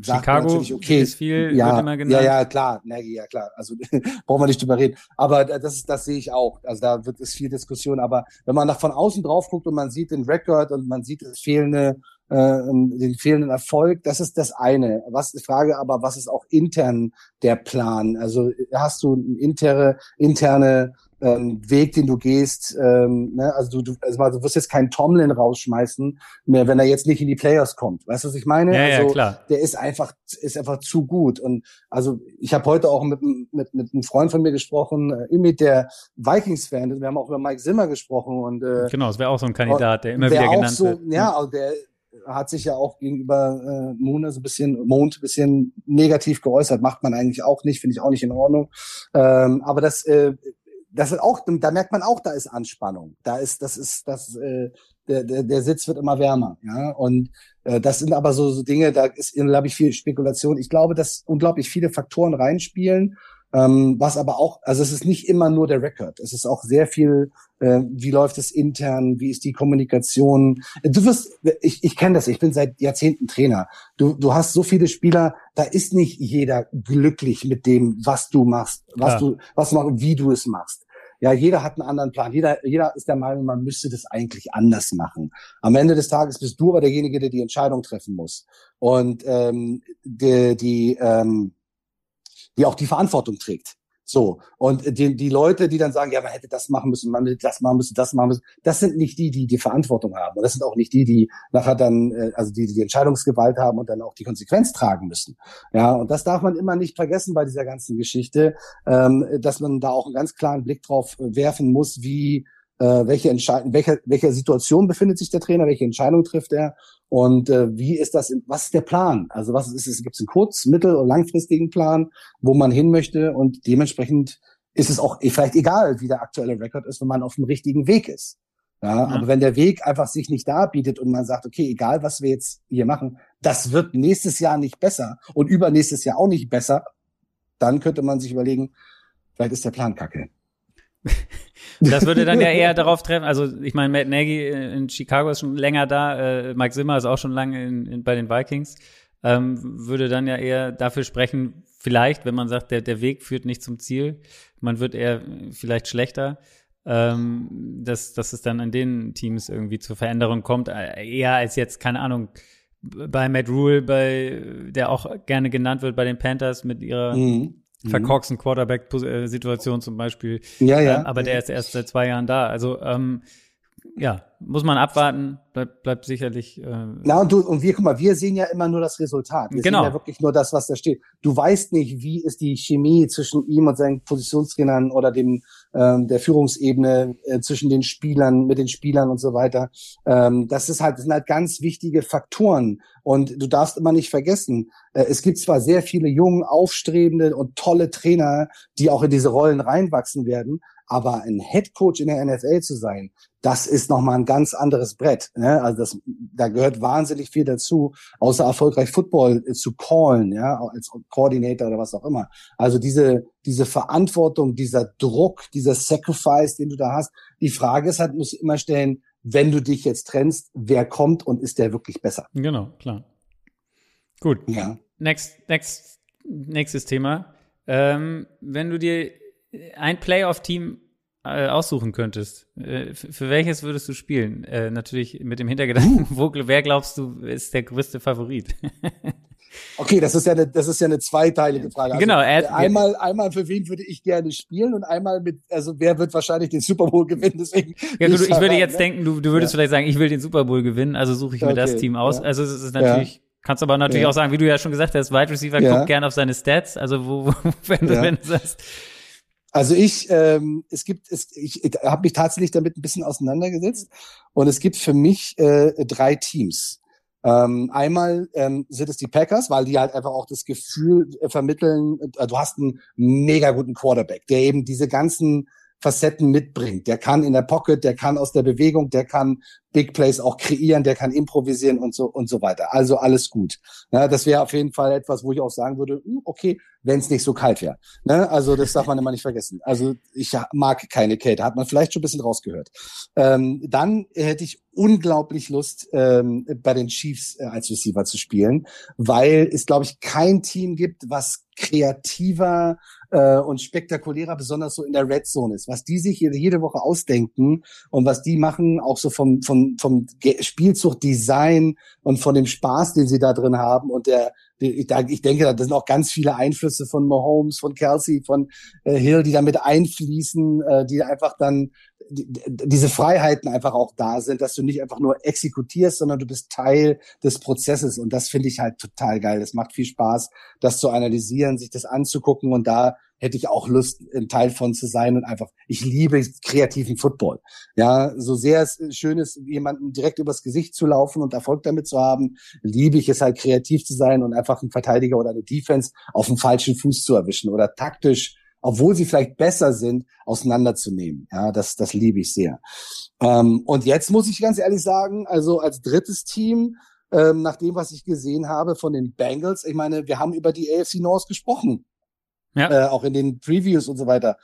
Chicago okay, ist viel, ja, immer genannt. ja, ja, klar, Nagy, ja klar, also brauchen wir nicht drüber reden. Aber das, das sehe ich auch. Also da wird es viel Diskussion. Aber wenn man nach von außen drauf guckt und man sieht den Rekord und man sieht das fehlende äh, den fehlenden Erfolg, das ist das eine. Was ich frage aber, was ist auch intern der Plan? Also hast du eine interne, interne ähm, Weg, den du gehst? Ähm, ne? Also du, du, also du wirst jetzt keinen Tomlin rausschmeißen, mehr, wenn er jetzt nicht in die Playoffs kommt. Weißt du, was ich meine? Ja, also ja, klar. der ist einfach, ist einfach zu gut. Und also ich habe heute auch mit, mit, mit einem Freund von mir gesprochen, äh, mit der Vikings-Fan. Wir haben auch über Mike Zimmer gesprochen und äh, genau, es wäre auch so ein Kandidat, der immer wieder genannt so, wird. Ja, also der hat sich ja auch gegenüber äh, Moon so ein bisschen, Mond ein bisschen negativ geäußert. Macht man eigentlich auch nicht, finde ich auch nicht in Ordnung. Ähm, aber das, äh, das ist auch, da merkt man auch, da ist Anspannung. Da ist, das ist, das, äh, der, der, der Sitz wird immer wärmer, ja. Und äh, das sind aber so, so Dinge, da ist, glaube ich, viel Spekulation. Ich glaube, dass unglaublich viele Faktoren reinspielen ähm, was aber auch, also es ist nicht immer nur der Record. Es ist auch sehr viel, äh, wie läuft es intern, wie ist die Kommunikation. Du wirst, ich, ich kenne das, ich bin seit Jahrzehnten Trainer. Du, du hast so viele Spieler, da ist nicht jeder glücklich mit dem, was du machst, was ja. du, was du machst, wie du es machst. Ja, jeder hat einen anderen Plan. Jeder, jeder ist der Meinung, man müsste das eigentlich anders machen. Am Ende des Tages bist du aber derjenige, der die Entscheidung treffen muss. Und ähm, die, die ähm, die auch die Verantwortung trägt. So. Und die, die Leute, die dann sagen, ja, man hätte das machen müssen, man hätte das machen müssen, das machen müssen, das sind nicht die, die die Verantwortung haben. Und das sind auch nicht die, die nachher dann, äh, also die, die Entscheidungsgewalt haben und dann auch die Konsequenz tragen müssen. Ja, und das darf man immer nicht vergessen bei dieser ganzen Geschichte, ähm, dass man da auch einen ganz klaren Blick drauf werfen muss, wie äh, welche Entscheidung, welcher, welcher Situation befindet sich der Trainer, welche Entscheidung trifft er und äh, wie ist das, was ist der Plan? Also was ist es, gibt es einen kurz-, mittel- und langfristigen Plan, wo man hin möchte und dementsprechend ist es auch vielleicht egal, wie der aktuelle Rekord ist, wenn man auf dem richtigen Weg ist. Ja, ja, aber wenn der Weg einfach sich nicht darbietet und man sagt, okay, egal was wir jetzt hier machen, das wird nächstes Jahr nicht besser und übernächstes Jahr auch nicht besser, dann könnte man sich überlegen, vielleicht ist der Plan kacke. Das würde dann ja eher darauf treffen, also ich meine, Matt Nagy in Chicago ist schon länger da, äh, Mike Zimmer ist auch schon lange in, in, bei den Vikings, ähm, würde dann ja eher dafür sprechen, vielleicht, wenn man sagt, der, der Weg führt nicht zum Ziel, man wird eher vielleicht schlechter, ähm, dass, dass es dann in den Teams irgendwie zur Veränderung kommt, äh, eher als jetzt, keine Ahnung, bei Matt Rule, bei, der auch gerne genannt wird bei den Panthers mit ihrer Mhm. Verkorksten Quarterback-Situation zum Beispiel. Ja, ja. Ähm, aber der ist erst seit zwei Jahren da. Also ähm, ja, muss man abwarten, bleibt, bleibt sicherlich. Äh Na, und du, und wir, guck mal, wir sehen ja immer nur das Resultat. Wir genau. sehen ja wirklich nur das, was da steht. Du weißt nicht, wie ist die Chemie zwischen ihm und seinen Positionstrainern oder dem ähm, der Führungsebene äh, zwischen den Spielern, mit den Spielern und so weiter. Ähm, das ist halt, das sind halt ganz wichtige Faktoren. Und du darfst immer nicht vergessen, äh, es gibt zwar sehr viele jungen, aufstrebende und tolle Trainer, die auch in diese Rollen reinwachsen werden, aber ein Head Coach in der NFL zu sein, das ist nochmal ein ganz anderes Brett. Ne? Also das, da gehört wahnsinnig viel dazu, außer erfolgreich Football äh, zu callen, ja, als Coordinator oder was auch immer. Also diese, diese Verantwortung, dieser Druck, dieser Sacrifice, den du da hast. Die Frage ist halt, musst du immer stellen, wenn du dich jetzt trennst, wer kommt und ist der wirklich besser? Genau, klar. Gut. Ja. Next, next, nächstes Thema. Ähm, wenn du dir ein Playoff-Team äh, aussuchen könntest, äh, für welches würdest du spielen? Äh, natürlich mit dem Hintergedanken, uh. wo, wer glaubst du ist der größte Favorit? okay, das ist ja eine, das ist ja eine zweiteilige Frage. Also, genau. Einmal, einmal für wen würde ich gerne spielen und einmal mit, also wer wird wahrscheinlich den Super Bowl gewinnen? Deswegen. Ja, gut, ich würde jetzt ne? denken, du, du würdest ja. vielleicht sagen, ich will den Super Bowl gewinnen, also suche ich mir okay, das Team aus. Ja. Also es ist natürlich. Ja. Kannst aber natürlich auch sagen, wie du ja schon gesagt hast, Wide Receiver guckt gerne auf seine Stats, also wo, wo wenn, du, wenn du sagst, also ich, ähm, es gibt, es, ich, ich habe mich tatsächlich damit ein bisschen auseinandergesetzt und es gibt für mich äh, drei Teams. Ähm, einmal ähm, sind es die Packers, weil die halt einfach auch das Gefühl äh, vermitteln, äh, du hast einen mega guten Quarterback, der eben diese ganzen Facetten mitbringt. Der kann in der Pocket, der kann aus der Bewegung, der kann Big Plays auch kreieren, der kann improvisieren und so und so weiter. Also alles gut. Ja, das wäre auf jeden Fall etwas, wo ich auch sagen würde, hm, okay, wenn es nicht so kalt wäre. Ne? Also das darf man immer nicht vergessen. Also ich mag keine Kälte, hat man vielleicht schon ein bisschen rausgehört. Ähm, dann hätte ich unglaublich Lust, ähm, bei den Chiefs äh, als Receiver zu spielen, weil es, glaube ich, kein Team gibt, was kreativer äh, und spektakulärer, besonders so in der Red Zone ist. Was die sich jede, jede Woche ausdenken und was die machen, auch so vom, vom, vom Spielzugdesign und von dem Spaß, den sie da drin haben und der ich, denke, das sind auch ganz viele Einflüsse von Mahomes, von Kelsey, von äh, Hill, die damit einfließen, äh, die einfach dann die, diese Freiheiten einfach auch da sind, dass du nicht einfach nur exekutierst, sondern du bist Teil des Prozesses. Und das finde ich halt total geil. Das macht viel Spaß, das zu analysieren, sich das anzugucken und da hätte ich auch Lust, ein Teil von zu sein und einfach, ich liebe kreativen Football. Ja, so sehr es schön ist, jemanden direkt übers Gesicht zu laufen und Erfolg damit zu haben, liebe ich es halt kreativ zu sein und einfach einen Verteidiger oder eine Defense auf dem falschen Fuß zu erwischen oder taktisch, obwohl sie vielleicht besser sind, auseinanderzunehmen. Ja, das, das liebe ich sehr. Ähm, und jetzt muss ich ganz ehrlich sagen, also als drittes Team, ähm, nach dem, was ich gesehen habe von den Bengals, ich meine, wir haben über die AFC North gesprochen ja. äh, auch in den Previews und so weiter.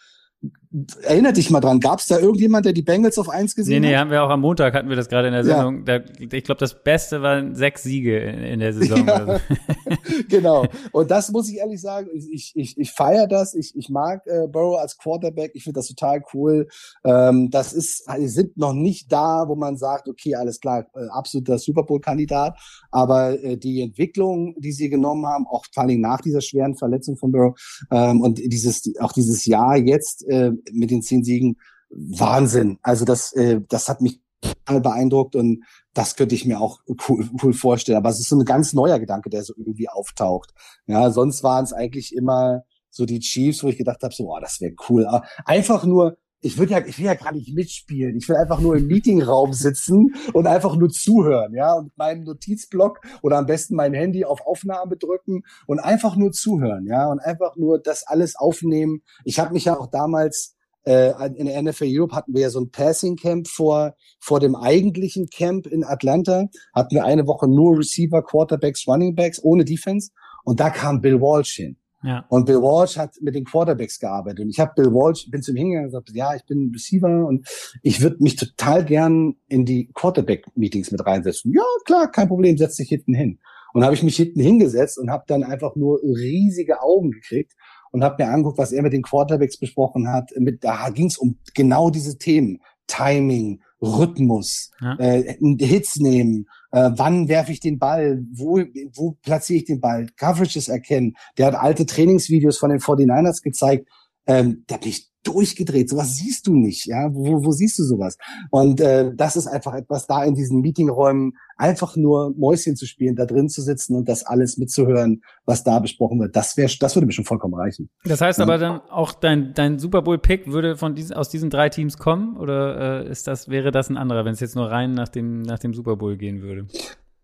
Erinner dich mal dran, gab es da irgendjemand, der die Bengals auf eins gesehen nee, nee, hat? Nee, haben wir auch am Montag, hatten wir das gerade in der Sendung. Ja. Da, ich glaube, das Beste waren sechs Siege in, in der Saison. Ja. genau. Und das muss ich ehrlich sagen, ich, ich, ich, ich feiere das. Ich, ich mag äh, Burrow als Quarterback. Ich finde das total cool. Ähm, das ist, die sind noch nicht da, wo man sagt, okay, alles klar, äh, absoluter Super Bowl-Kandidat. Aber äh, die Entwicklung, die sie genommen haben, auch vor allem nach dieser schweren Verletzung von Burrow ähm, und dieses, auch dieses Jahr jetzt äh, mit den zehn Siegen, Wahnsinn. Also das, äh, das hat mich total beeindruckt und das könnte ich mir auch cool, cool vorstellen. Aber es ist so ein ganz neuer Gedanke, der so irgendwie auftaucht. Ja, sonst waren es eigentlich immer so die Chiefs, wo ich gedacht habe, so, oh, das wäre cool. Aber einfach nur, ich würde ja, ich will ja gar nicht mitspielen. Ich will einfach nur im Meetingraum sitzen und einfach nur zuhören, ja, und meinen Notizblock oder am besten mein Handy auf Aufnahme drücken und einfach nur zuhören, ja, und einfach nur das alles aufnehmen. Ich habe mich ja auch damals äh, in der NFL Europe hatten wir ja so ein Passing Camp vor vor dem eigentlichen Camp in Atlanta. Hatten wir eine Woche nur Receiver, Quarterbacks, Running Backs ohne Defense und da kam Bill Walsh hin. Ja. Und Bill Walsh hat mit den Quarterbacks gearbeitet. Und ich habe Bill Walsh, bin zu ihm hingegangen und gesagt, ja, ich bin Receiver und ich würde mich total gern in die Quarterback-Meetings mit reinsetzen. Ja, klar, kein Problem, setz dich hinten hin. Und habe ich mich hinten hingesetzt und habe dann einfach nur riesige Augen gekriegt und habe mir angeguckt, was er mit den Quarterbacks besprochen hat. Mit, da ging es um genau diese Themen. Timing, Rhythmus, ja. äh, Hits nehmen, äh, wann werfe ich den Ball, wo, wo platziere ich den Ball, Coverages erkennen. Der hat alte Trainingsvideos von den 49ers gezeigt. Ähm, da bin ich durchgedreht. Sowas siehst du nicht, ja. Wo, wo siehst du sowas? Und äh, das ist einfach etwas da in diesen Meetingräumen, einfach nur Mäuschen zu spielen, da drin zu sitzen und das alles mitzuhören, was da besprochen wird. Das wäre, das würde mir schon vollkommen reichen. Das heißt ja. aber dann auch dein dein Super Bowl Pick würde von diesen aus diesen drei Teams kommen oder äh, ist das wäre das ein anderer, wenn es jetzt nur rein nach dem nach dem Super Bowl gehen würde?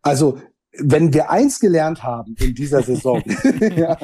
Also wenn wir eins gelernt haben in dieser Saison, ja,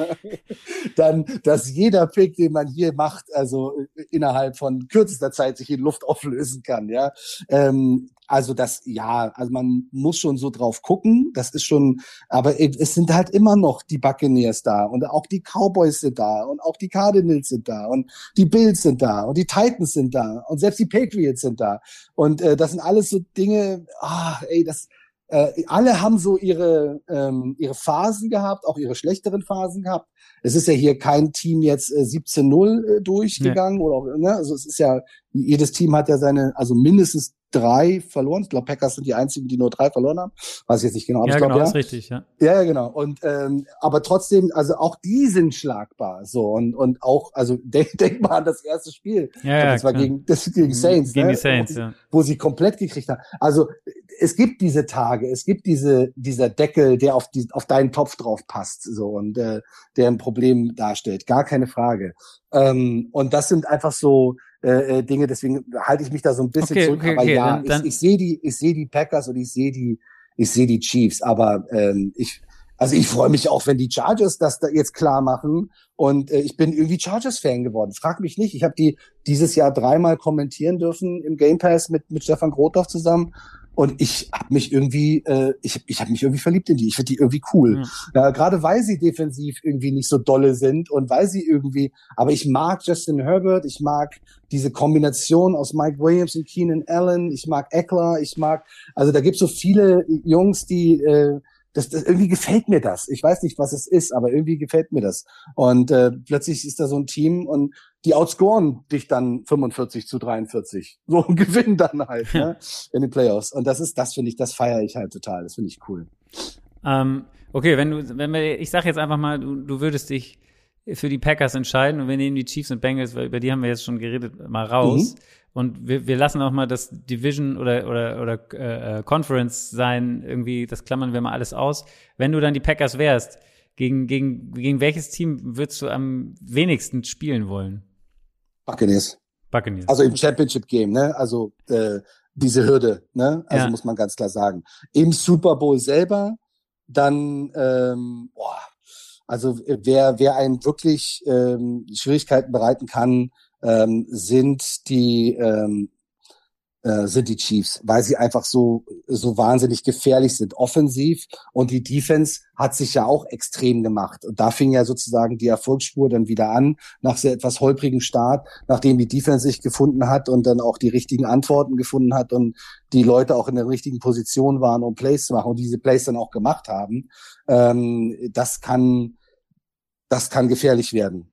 dann, dass jeder Pick, den man hier macht, also innerhalb von kürzester Zeit sich in Luft auflösen kann, ja. Ähm, also das, ja, also man muss schon so drauf gucken, das ist schon, aber es sind halt immer noch die Buccaneers da und auch die Cowboys sind da und auch die Cardinals sind da und die Bills sind da und die Titans sind da und selbst die Patriots sind da und äh, das sind alles so Dinge, ah, ey, das, äh, alle haben so ihre, ähm, ihre Phasen gehabt, auch ihre schlechteren Phasen gehabt. Es ist ja hier kein Team jetzt äh, 17-0 äh, durchgegangen nee. oder auch, ne? Also es ist ja, jedes Team hat ja seine, also mindestens drei verloren. Ich glaube, Packers sind die einzigen, die nur drei verloren haben. Weiß ich jetzt nicht genau. Aber ja, ich glaub, genau, ja. ist richtig, ja. Ja, ja, genau. Und ähm, aber trotzdem, also auch die sind schlagbar. So und und auch, also denk, denk mal an das erste Spiel. Ja, ja, das war gegen das gegen Saints, gegen ne? die Saints, wo, ja. wo sie komplett gekriegt haben. Also es gibt diese Tage, es gibt diese dieser Deckel, der auf die auf deinen Topf drauf passt, so und äh, der ein Problem darstellt. Gar keine Frage. Ähm, und das sind einfach so äh, äh, Dinge, deswegen halte ich mich da so ein bisschen okay, zurück. Okay, aber okay, ja, dann, dann ich, ich sehe die, ich sehe die Packers und ich sehe die, ich sehe die Chiefs, aber ähm, ich, also ich freue mich auch, wenn die Chargers das da jetzt klar machen. Und äh, ich bin irgendwie Chargers-Fan geworden. Frag mich nicht. Ich habe die dieses Jahr dreimal kommentieren dürfen im Game Pass mit, mit Stefan Grothoff zusammen. Und ich habe mich irgendwie, äh, ich, ich habe mich irgendwie verliebt in die. Ich finde die irgendwie cool. Mhm. Ja, Gerade weil sie defensiv irgendwie nicht so dolle sind und weil sie irgendwie, aber ich mag Justin Herbert, ich mag diese Kombination aus Mike Williams und Keenan Allen, ich mag Eckler, ich mag, also da gibt's so viele Jungs, die äh, das, das irgendwie gefällt mir das. Ich weiß nicht, was es ist, aber irgendwie gefällt mir das. Und äh, plötzlich ist da so ein Team und die outscoren dich dann 45 zu 43. So und gewinnen dann halt ne, in den Playoffs. Und das ist, das finde ich, das feiere ich halt total. Das finde ich cool. Ähm, okay, wenn du, wenn wir, ich sag jetzt einfach mal, du, du würdest dich für die Packers entscheiden und wir nehmen die Chiefs und Bengals, weil über die haben wir jetzt schon geredet, mal raus. Mhm. Und wir, wir lassen auch mal das Division oder, oder, oder äh, äh, Conference sein, irgendwie, das klammern wir mal alles aus. Wenn du dann die Packers wärst, gegen, gegen, gegen welches Team würdest du am wenigsten spielen wollen? Buccaneers. Buccaneers. Also im Championship Game, ne? Also äh, diese Hürde, ne? Also ja. muss man ganz klar sagen. Im Super Bowl selber, dann, ähm, boah, also wer, wer einen wirklich ähm, Schwierigkeiten bereiten kann, ähm, sind die ähm, äh, sind die Chiefs, weil sie einfach so so wahnsinnig gefährlich sind offensiv und die Defense hat sich ja auch extrem gemacht und da fing ja sozusagen die Erfolgsspur dann wieder an nach sehr etwas holprigen Start, nachdem die Defense sich gefunden hat und dann auch die richtigen Antworten gefunden hat und die Leute auch in der richtigen Position waren, um Plays zu machen und diese Plays dann auch gemacht haben. Ähm, das kann das kann gefährlich werden.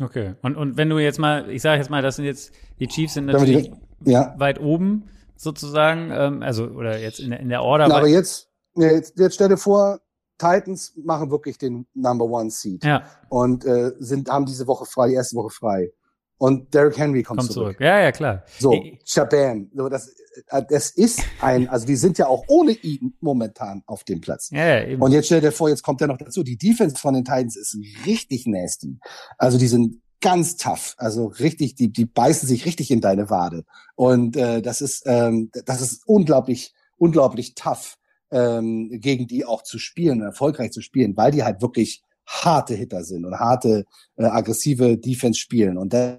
Okay. Und, und wenn du jetzt mal, ich sage jetzt mal, das sind jetzt, die Chiefs sind natürlich ja. weit oben sozusagen, ähm, also oder jetzt in, der in der Order. Na, aber jetzt, jetzt, jetzt stell dir vor, Titans machen wirklich den Number One Seed. Ja. Und äh, sind, haben diese Woche frei, die erste Woche frei. Und Derrick Henry kommt, kommt zurück. zurück. Ja, ja, klar. So, Shabam. So, das, äh, das ist ein, also die sind ja auch ohne ihn momentan auf dem Platz. Ja, ja, eben. Und jetzt stell dir vor, jetzt kommt er noch dazu. Die Defense von den Titans ist richtig nasty. Also die sind ganz tough. Also richtig, die, die beißen sich richtig in deine Wade. Und äh, das ist, ähm, das ist unglaublich, unglaublich tough, ähm, gegen die auch zu spielen, erfolgreich zu spielen, weil die halt wirklich harte Hitter sind und harte, äh, aggressive Defense spielen. Und das,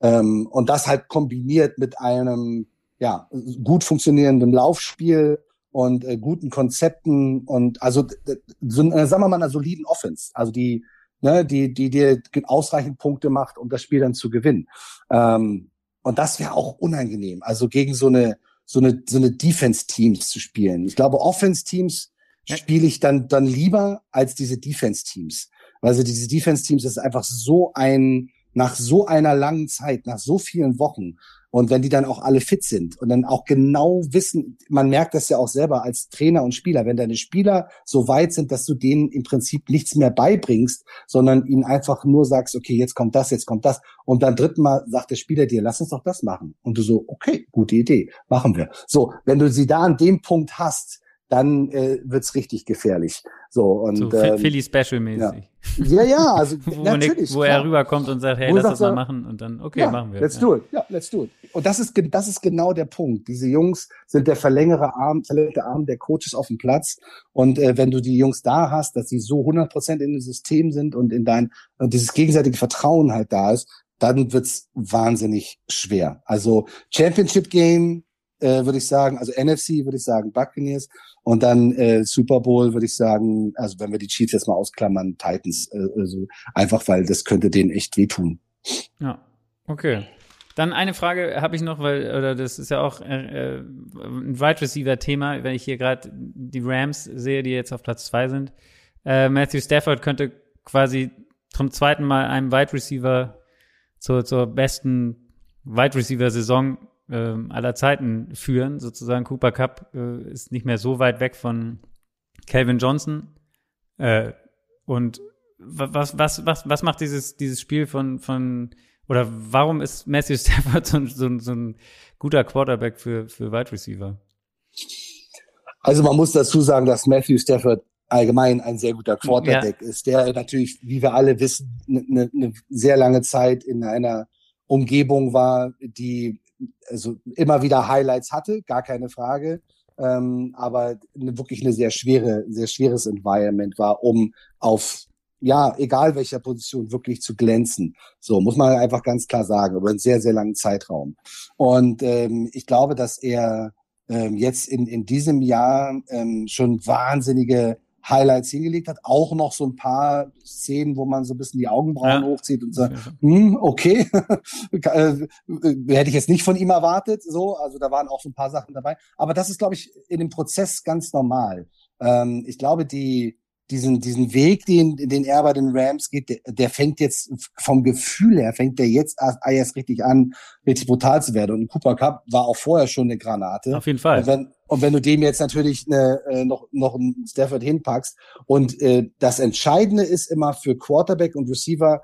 ähm, und das halt kombiniert mit einem ja, gut funktionierenden Laufspiel und äh, guten Konzepten und also so, äh, sagen wir mal einer soliden Offense, also die ne, die die dir ausreichend Punkte macht, um das Spiel dann zu gewinnen. Ähm, und das wäre auch unangenehm, also gegen so eine so eine so eine Defense Teams zu spielen. Ich glaube Offense Teams spiele ich dann, dann lieber als diese Defense-Teams. Also diese Defense-Teams ist einfach so ein, nach so einer langen Zeit, nach so vielen Wochen, und wenn die dann auch alle fit sind und dann auch genau wissen, man merkt das ja auch selber als Trainer und Spieler, wenn deine Spieler so weit sind, dass du denen im Prinzip nichts mehr beibringst, sondern ihnen einfach nur sagst, okay, jetzt kommt das, jetzt kommt das. Und dann dritten Mal sagt der Spieler dir, lass uns doch das machen. Und du so, okay, gute Idee, machen wir. So, wenn du sie da an dem Punkt hast, dann äh, wird's richtig gefährlich. So und so, ähm, Philly Special mäßig. Ja, ja, ja also wo, natürlich, wo er rüberkommt und sagt, hey, wo lass das mal machen und dann okay, ja, machen wir. Let's ja. do it. Ja, let's do it. Und das ist das ist genau der Punkt. Diese Jungs sind der verlängere Arm, verlängerte Arm der Coaches auf dem Platz und äh, wenn du die Jungs da hast, dass sie so 100% in dem System sind und in dein und dieses gegenseitige Vertrauen halt da ist, dann wird's wahnsinnig schwer. Also Championship Game äh, würde ich sagen, also NFC würde ich sagen Buccaneers und dann äh, Super Bowl würde ich sagen, also wenn wir die Chiefs jetzt mal ausklammern, Titans, äh, also einfach weil das könnte denen echt wehtun. Ja, okay. Dann eine Frage habe ich noch, weil oder das ist ja auch äh, äh ein Wide Receiver Thema, wenn ich hier gerade die Rams sehe, die jetzt auf Platz zwei sind. Äh, Matthew Stafford könnte quasi zum zweiten Mal einem Wide Receiver zur, zur besten Wide Receiver Saison äh, aller Zeiten führen. Sozusagen Cooper Cup äh, ist nicht mehr so weit weg von Calvin Johnson. Äh, und was, was, was, was macht dieses, dieses Spiel von, von, oder warum ist Matthew Stafford so, so, so ein guter Quarterback für, für Wide Receiver? Also man muss dazu sagen, dass Matthew Stafford allgemein ein sehr guter Quarterback ja. ist, der natürlich, wie wir alle wissen, eine ne, ne sehr lange Zeit in einer Umgebung war, die also immer wieder Highlights hatte, gar keine Frage. ähm, aber eine, wirklich eine sehr schwere, sehr schweres Environment war, um auf ja, egal welcher Position, wirklich zu glänzen. So, muss man einfach ganz klar sagen, über einen sehr, sehr langen Zeitraum. Und ähm, ich glaube, dass er ähm, jetzt in, in diesem Jahr ähm, schon wahnsinnige Highlights hingelegt hat. Auch noch so ein paar Szenen, wo man so ein bisschen die Augenbrauen ja. hochzieht und sagt, hm, okay, äh, hätte ich jetzt nicht von ihm erwartet. So, also da waren auch so ein paar Sachen dabei. Aber das ist, glaube ich, in dem Prozess ganz normal. Ähm, ich glaube, die diesen, diesen Weg, den, den er bei den Rams geht, der, der fängt jetzt vom Gefühl her, fängt der jetzt erst richtig an, richtig brutal zu werden. Und Cooper Cup war auch vorher schon eine Granate. Auf jeden Fall. Und wenn, und wenn du dem jetzt natürlich eine, äh, noch, noch einen Stafford hinpackst und äh, das Entscheidende ist immer für Quarterback und Receiver,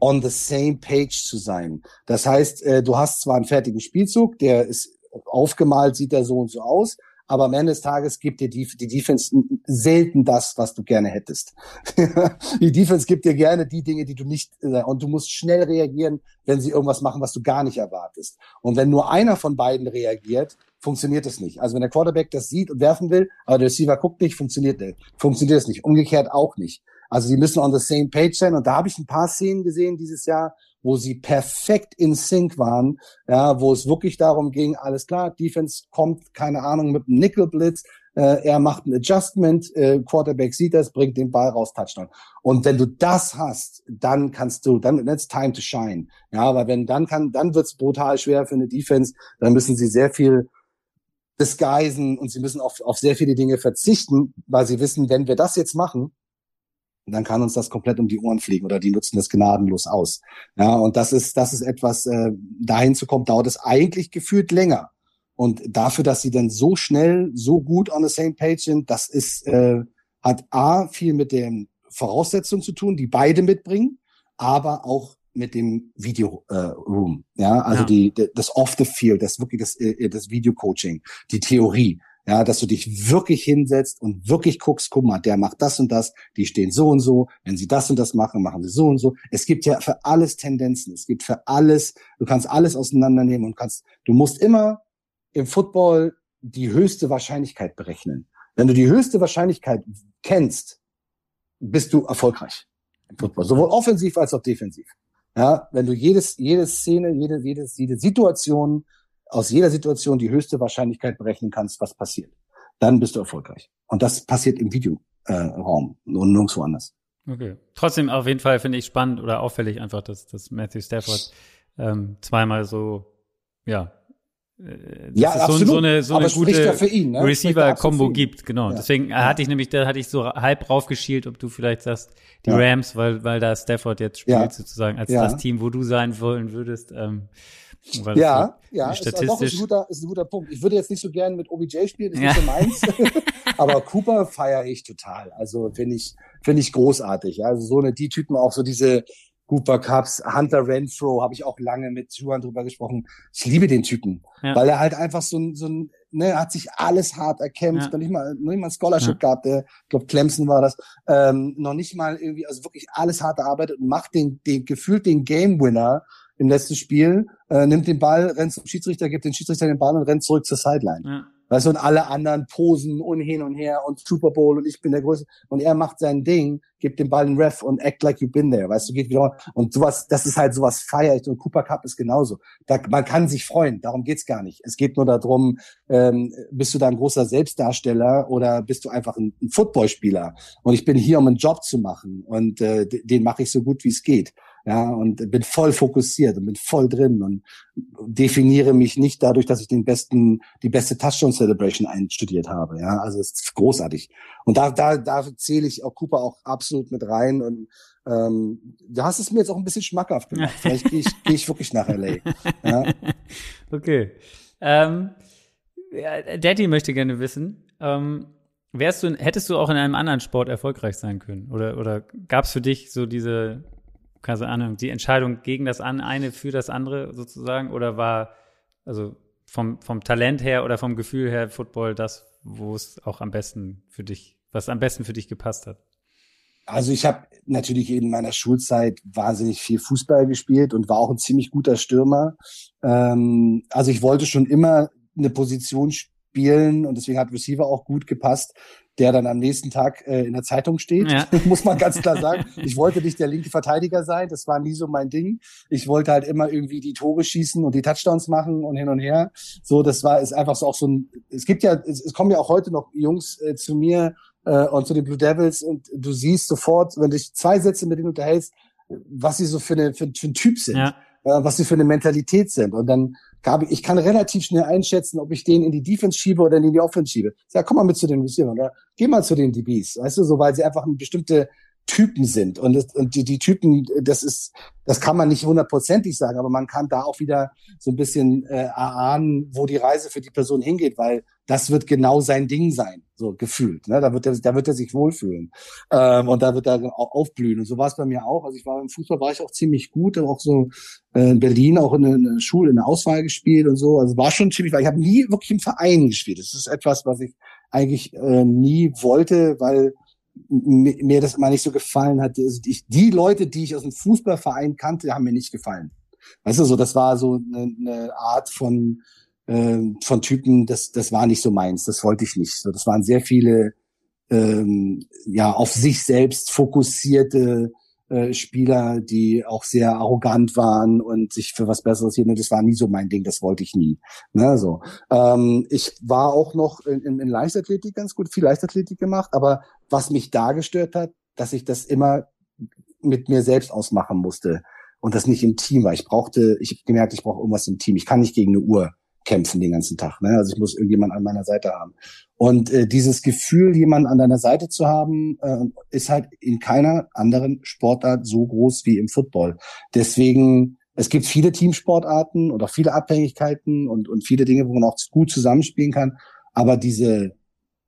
on the same page zu sein. Das heißt, äh, du hast zwar einen fertigen Spielzug, der ist aufgemalt, sieht er so und so aus, aber am Ende des Tages gibt dir die, die Defense selten das, was du gerne hättest. die Defense gibt dir gerne die Dinge, die du nicht, äh, und du musst schnell reagieren, wenn sie irgendwas machen, was du gar nicht erwartest. Und wenn nur einer von beiden reagiert, funktioniert es nicht. Also wenn der Quarterback das sieht und werfen will, aber der Receiver guckt nicht, funktioniert nicht. Funktioniert es nicht. Umgekehrt auch nicht. Also die müssen on the same page sein. Und da habe ich ein paar Szenen gesehen dieses Jahr, wo sie perfekt in Sync waren, ja, wo es wirklich darum ging, alles klar, Defense kommt, keine Ahnung, mit einem Nickel-Blitz, äh, er macht ein Adjustment, äh, Quarterback sieht das, bringt den Ball raus, Touchdown. Und wenn du das hast, dann kannst du, dann it's time to shine. Ja, aber wenn dann kann, dann wird's brutal schwer für eine Defense, dann müssen sie sehr viel disguisen und sie müssen auf, auf sehr viele Dinge verzichten, weil sie wissen, wenn wir das jetzt machen, dann kann uns das komplett um die Ohren fliegen oder die nutzen das gnadenlos aus. Ja, und das ist, das ist etwas, äh, dahin zu kommen, dauert es eigentlich gefühlt länger. Und dafür, dass sie dann so schnell, so gut on the same page sind, das ist, äh, hat A, viel mit den Voraussetzungen zu tun, die beide mitbringen, aber auch mit dem Video äh, Room, ja, also ja. die das off the field, das wirklich das äh, das Video Coaching, die Theorie, ja, dass du dich wirklich hinsetzt und wirklich guckst, guck mal, der macht das und das, die stehen so und so, wenn sie das und das machen, machen sie so und so. Es gibt ja für alles Tendenzen, es gibt für alles, du kannst alles auseinandernehmen und kannst, du musst immer im Football die höchste Wahrscheinlichkeit berechnen. Wenn du die höchste Wahrscheinlichkeit kennst, bist du erfolgreich im Football, sowohl offensiv als auch defensiv. Ja, wenn du jedes, jede Szene, jede, jede, jede Situation aus jeder Situation die höchste Wahrscheinlichkeit berechnen kannst, was passiert. Dann bist du erfolgreich. Und das passiert im Videoraum äh, und nirgendwo anders. Okay. Trotzdem auf jeden Fall finde ich spannend oder auffällig einfach, dass, dass Matthew Stafford ähm, zweimal so, ja, äh, ja, absolut. So, so eine, so eine gute ja ihn, ne? Receiver-Kombo gibt, genau. Ja. Deswegen ja. hatte ich nämlich, da hatte ich so halb raufgeschielt, ob du vielleicht sagst, die Rams, weil, weil da Stafford jetzt spielt, sozusagen, als das Team, wo du sein wollen würdest. Ähm, weil ja, ja, statistisch ist, ein guter, ist ein guter Punkt. Ich würde jetzt nicht so gern mit OBJ spielen, ist ja. nicht so meins. aber Cooper feiere ich total. Also finde ich, finde ich großartig. Also so eine, die Typen auch so diese Cooper Cups, Hunter Renfro, habe ich auch lange mit Juan drüber gesprochen. Ich liebe den Typen, ja. weil er halt einfach so ein, so ein, ne, hat sich alles hart erkämpft, ja. noch nicht mal, noch nicht mal ein Scholarship ja. gehabt, der, ich glaube Clemson war das, ähm, noch nicht mal irgendwie, also wirklich alles hart erarbeitet und macht den, den gefühlt den Game Winner im letzten Spiel, äh, nimmt den Ball, rennt zum Schiedsrichter, gibt den Schiedsrichter den Ball und rennt zurück zur Sideline. Ja. Weißt du, und alle anderen posen und hin und her und Super Bowl und ich bin der Größte. Und er macht sein Ding, gibt den Ball in Ref und act like you've been there. Weißt du, geht wieder. Und sowas, das ist halt sowas feier ich. Und Cooper Cup ist genauso. Da, man kann sich freuen, darum geht's gar nicht. Es geht nur darum, ähm, bist du da ein großer Selbstdarsteller oder bist du einfach ein, ein Footballspieler? Und ich bin hier, um einen Job zu machen. Und äh, den mache ich so gut, wie es geht ja, und bin voll fokussiert und bin voll drin und definiere mich nicht dadurch, dass ich den besten, die beste Touchdown Celebration einstudiert habe, ja, also es ist großartig. Und da, da, da zähle ich auch Cooper auch absolut mit rein und ähm, du hast es mir jetzt auch ein bisschen schmackhaft gemacht. Vielleicht gehe ich, geh ich wirklich nach LA. Ja. Okay. Ähm, Daddy möchte gerne wissen, ähm, wärst du, hättest du auch in einem anderen Sport erfolgreich sein können? Oder, oder gab es für dich so diese keine Ahnung, die Entscheidung gegen das eine für das andere sozusagen? Oder war, also vom, vom Talent her oder vom Gefühl her Football das, wo es auch am besten für dich, was am besten für dich gepasst hat? Also ich habe natürlich in meiner Schulzeit wahnsinnig viel Fußball gespielt und war auch ein ziemlich guter Stürmer. Ähm, also ich wollte schon immer eine Position spielen und deswegen hat Receiver auch gut gepasst, der dann am nächsten Tag äh, in der Zeitung steht, ja. muss man ganz klar sagen. Ich wollte nicht der linke Verteidiger sein, das war nie so mein Ding. Ich wollte halt immer irgendwie die Tore schießen und die Touchdowns machen und hin und her. So, das war ist einfach so auch so ein. Es gibt ja, es, es kommen ja auch heute noch Jungs äh, zu mir äh, und zu den Blue Devils und du siehst sofort, wenn du dich zwei Sätze mit denen unterhältst, was sie so für, eine, für, für ein Typ sind, ja. äh, was sie für eine Mentalität sind. Und dann gab ich, kann relativ schnell einschätzen, ob ich den in die Defense schiebe oder in die Offense schiebe. Sag, komm mal mit zu den Receivers oder geh mal zu den DBs, weißt du, so, weil sie einfach eine bestimmte Typen sind. Und, das, und die, die Typen, das ist, das kann man nicht hundertprozentig sagen, aber man kann da auch wieder so ein bisschen äh, erahnen, wo die Reise für die Person hingeht, weil das wird genau sein Ding sein, so gefühlt. Ne? Da wird er, da wird er sich wohlfühlen ähm, und da wird er auch aufblühen. Und so war es bei mir auch. Also ich war im Fußball war ich auch ziemlich gut, auch so äh, in Berlin auch in der Schule in der Auswahl gespielt und so. Also war schon ziemlich, weil ich habe nie wirklich im Verein gespielt. Das ist etwas, was ich eigentlich äh, nie wollte, weil mir das immer nicht so gefallen hat. Also ich, die Leute, die ich aus dem Fußballverein kannte, haben mir nicht gefallen. Weißt du, so, das war so eine, eine Art von, äh, von Typen, das, das war nicht so meins, das wollte ich nicht. So, das waren sehr viele, ähm, ja, auf sich selbst fokussierte äh, Spieler, die auch sehr arrogant waren und sich für was Besseres hielten. Das war nie so mein Ding, das wollte ich nie. Ne, so. Ähm, ich war auch noch in, in, in Leichtathletik ganz gut, viel Leichtathletik gemacht, aber was mich da gestört hat, dass ich das immer mit mir selbst ausmachen musste und das nicht im Team war. Ich brauchte, ich habe gemerkt, ich brauche irgendwas im Team. Ich kann nicht gegen eine Uhr kämpfen den ganzen Tag. Ne? Also ich muss irgendjemand an meiner Seite haben. Und äh, dieses Gefühl, jemanden an deiner Seite zu haben, äh, ist halt in keiner anderen Sportart so groß wie im Football. Deswegen, es gibt viele Teamsportarten und auch viele Abhängigkeiten und, und viele Dinge, wo man auch gut zusammenspielen kann. Aber diese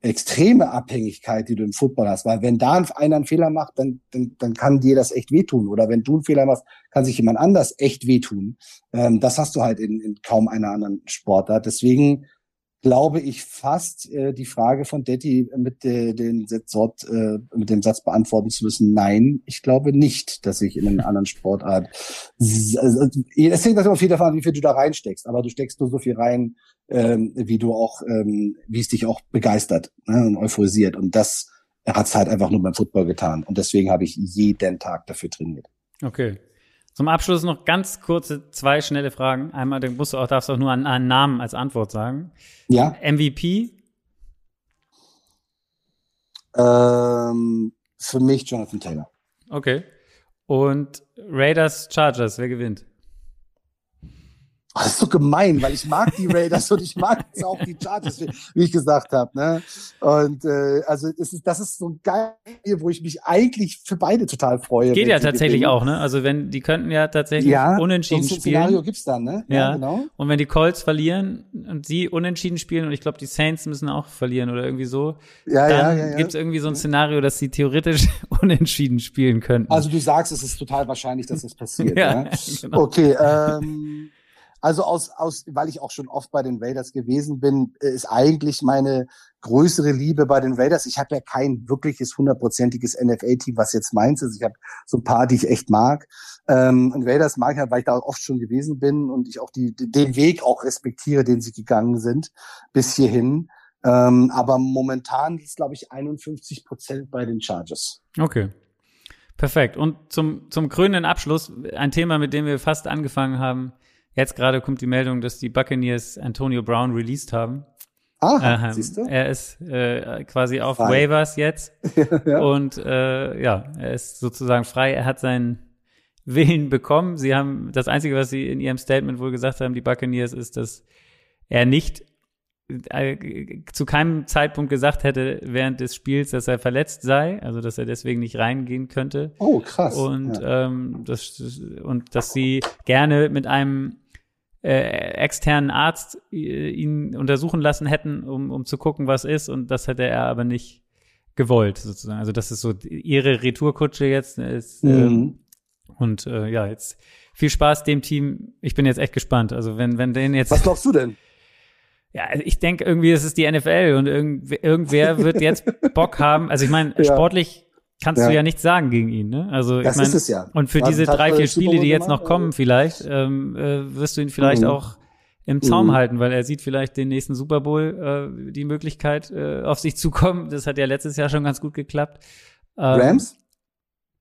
extreme Abhängigkeit, die du im Football hast. Weil wenn da einer einen Fehler macht, dann, dann, dann kann dir das echt wehtun. Oder wenn du einen Fehler machst, kann sich jemand anders echt wehtun. Ähm, das hast du halt in, in kaum einer anderen Sportart. Deswegen glaube ich fast äh, die Frage von Detti mit, äh, den Satz, äh, mit dem Satz beantworten zu müssen, nein, ich glaube nicht, dass ich in einer anderen Sportart. Also, es hängt natürlich viel davon an, wie viel du da reinsteckst, aber du steckst nur so viel rein, ähm, wie du auch, ähm, wie es dich auch begeistert ne, und euphorisiert. Und das hat es halt einfach nur beim Football getan. Und deswegen habe ich jeden Tag dafür trainiert. Okay. Zum Abschluss noch ganz kurze zwei schnelle Fragen. Einmal, dann musst du auch, darfst du auch nur einen, einen Namen als Antwort sagen. Ja. MVP? Ähm, für mich Jonathan Taylor. Okay. Und Raiders Chargers, wer gewinnt? Das ist so gemein, weil ich mag die Raiders und ich mag jetzt auch die Chargers, wie ich gesagt habe. Ne? Und äh, also es ist, das ist so geil, wo ich mich eigentlich für beide total freue. Geht ja tatsächlich gewinnen. auch, ne? Also wenn die könnten ja tatsächlich ja, unentschieden so ein spielen. Szenario gibt's dann, ne? Ja, ja, genau. Und wenn die Colts verlieren und sie unentschieden spielen und ich glaube die Saints müssen auch verlieren oder irgendwie so, ja, dann ja, ja, ja. gibt's irgendwie so ein Szenario, dass sie theoretisch unentschieden spielen könnten. Also du sagst, es ist total wahrscheinlich, dass das passiert. ja, ja? Genau. Okay. Ähm, also aus, aus, weil ich auch schon oft bei den Raiders gewesen bin, ist eigentlich meine größere Liebe bei den Raiders. Ich habe ja kein wirkliches hundertprozentiges NFL-Team, was jetzt meins ist. Ich habe so ein paar, die ich echt mag. Ähm, und Raiders mag ich halt, weil ich da oft schon gewesen bin und ich auch die, den Weg auch respektiere, den sie gegangen sind bis hierhin. Ähm, aber momentan ist, glaube ich, 51 Prozent bei den Chargers. Okay. Perfekt. Und zum, zum krönenden Abschluss ein Thema, mit dem wir fast angefangen haben. Jetzt gerade kommt die Meldung, dass die Buccaneers Antonio Brown released haben. Ah, ähm, siehst du? Er ist äh, quasi auf frei. Waivers jetzt. ja. Und äh, ja, er ist sozusagen frei. Er hat seinen Willen bekommen. Sie haben das Einzige, was sie in ihrem Statement wohl gesagt haben, die Buccaneers, ist, dass er nicht äh, zu keinem Zeitpunkt gesagt hätte während des Spiels, dass er verletzt sei, also dass er deswegen nicht reingehen könnte. Oh, krass. Und ja. ähm, das, und dass sie gerne mit einem äh, externen Arzt äh, ihn untersuchen lassen hätten, um, um zu gucken, was ist. Und das hätte er aber nicht gewollt, sozusagen. Also das ist so ihre Retourkutsche jetzt. Ist, mhm. ähm, und äh, ja, jetzt viel Spaß dem Team. Ich bin jetzt echt gespannt. Also wenn, wenn den jetzt. Was glaubst du denn? Ja, ich denke irgendwie, es ist die NFL und irgend, irgendwer wird jetzt Bock haben. Also ich meine, ja. sportlich kannst ja. du ja nichts sagen gegen ihn, ne? Also das ich mein, ist es ja. Und für diese drei, vier Spiele, die jetzt noch kommen, vielleicht, ähm, äh, wirst du ihn vielleicht mhm. auch im Zaum mhm. halten, weil er sieht vielleicht den nächsten Super Bowl äh, die Möglichkeit äh, auf sich zukommen. Das hat ja letztes Jahr schon ganz gut geklappt. Ähm, Rams?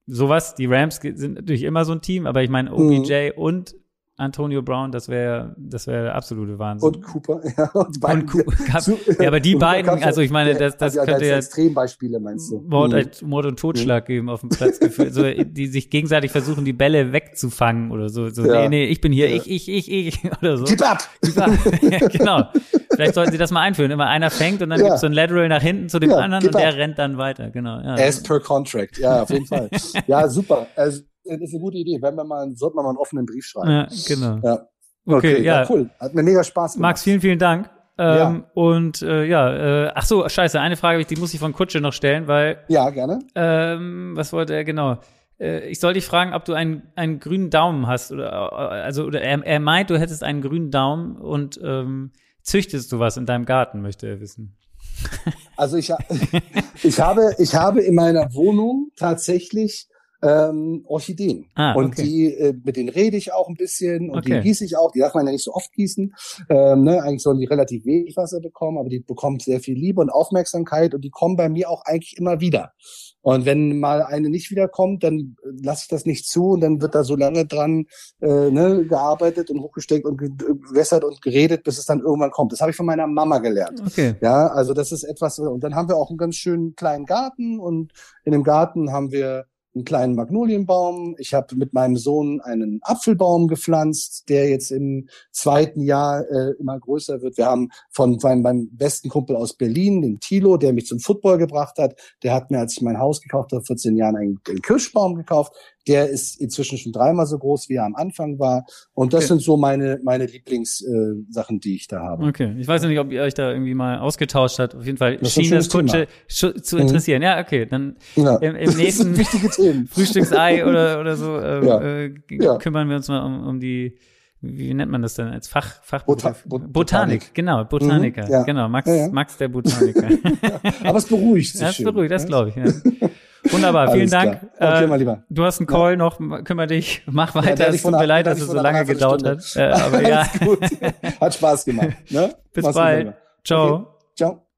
Sowas, die Rams sind natürlich immer so ein Team, aber ich meine OBJ mhm. und Antonio Brown, das wäre das wäre der absolute Wahnsinn. Und Cooper, ja. Und, beiden, und Cooper, ja, aber die beiden, also ich meine, das, das also könnte ja Extrembeispiele meinst du? Mord, mhm. Mord und Totschlag mhm. geben auf dem Platz, so, die sich gegenseitig versuchen, die Bälle wegzufangen oder so. so ja. Nee, nee, ich bin hier, ja. ich, ich, ich, ich oder so. Keep up! Keep up. ja, genau. Vielleicht sollten sie das mal einführen. Immer einer fängt und dann ja. gibt es so ein Lateral nach hinten zu dem anderen und der rennt dann weiter. Genau. Ja. As per contract, ja, auf jeden Fall. ja, super. Also, das ist eine gute Idee. Wenn wir mal, sollten wir mal einen offenen Brief schreiben. Ja, genau. Ja. Okay, okay ja. ja. cool. Hat mir mega Spaß gemacht. Max, vielen, vielen Dank. Ähm, ja. Und äh, ja, äh, ach so, scheiße, eine Frage, die muss ich von Kutsche noch stellen, weil. Ja, gerne. Ähm, was wollte er genau? Äh, ich soll dich fragen, ob du einen, einen grünen Daumen hast oder äh, also oder er, er meint, du hättest einen grünen Daumen und ähm, züchtest du was in deinem Garten, möchte er wissen. Also ich, ich habe ich habe in meiner Wohnung tatsächlich ähm, Orchideen. Ah, und okay. die, äh, mit denen rede ich auch ein bisschen und okay. die gieße ich auch. Die darf man ja nicht so oft gießen. Ähm, ne? Eigentlich sollen die relativ wenig Wasser bekommen, aber die bekommen sehr viel Liebe und Aufmerksamkeit und die kommen bei mir auch eigentlich immer wieder. Und wenn mal eine nicht wiederkommt, dann lasse ich das nicht zu und dann wird da so lange dran äh, ne, gearbeitet und hochgesteckt und gewässert und geredet, bis es dann irgendwann kommt. Das habe ich von meiner Mama gelernt. Okay. Ja, also das ist etwas. Und dann haben wir auch einen ganz schönen kleinen Garten und in dem Garten haben wir einen kleinen Magnolienbaum. Ich habe mit meinem Sohn einen Apfelbaum gepflanzt, der jetzt im zweiten Jahr äh, immer größer wird. Wir haben von meinem, meinem besten Kumpel aus Berlin, den Tilo, der mich zum Football gebracht hat, der hat mir, als ich mein Haus gekauft habe, 14 Jahren einen, einen Kirschbaum gekauft. Der ist inzwischen schon dreimal so groß, wie er am Anfang war. Und das okay. sind so meine, meine Lieblingssachen, äh, die ich da habe. Okay. Ich weiß nicht, ob ihr euch da irgendwie mal ausgetauscht habt. Auf jeden Fall das schien das Kutsche zu mhm. interessieren. Mhm. Ja, okay. Dann ja. im, im nächsten Frühstücksei oder, oder so äh, ja. äh, ja. kümmern wir uns mal um, um die wie nennt man das denn als Fach Fachbegriff? Bota Bot Botanik, genau, Botaniker, mhm, ja. genau, Max, ja, ja. Max der Botaniker. Aber es beruhigt sich. Ja, es beruhigt, das glaube ich. Ja. Wunderbar, vielen Dank. Klar. Okay, äh, mal lieber. Du hast einen Call noch, kümmere dich, mach weiter. Ja, es tut mir leid, dass es so lange gedauert hat. Äh, aber ja. gut. Hat Spaß gemacht. Ne? Bis Mach's bald. Ciao. Okay. Ciao.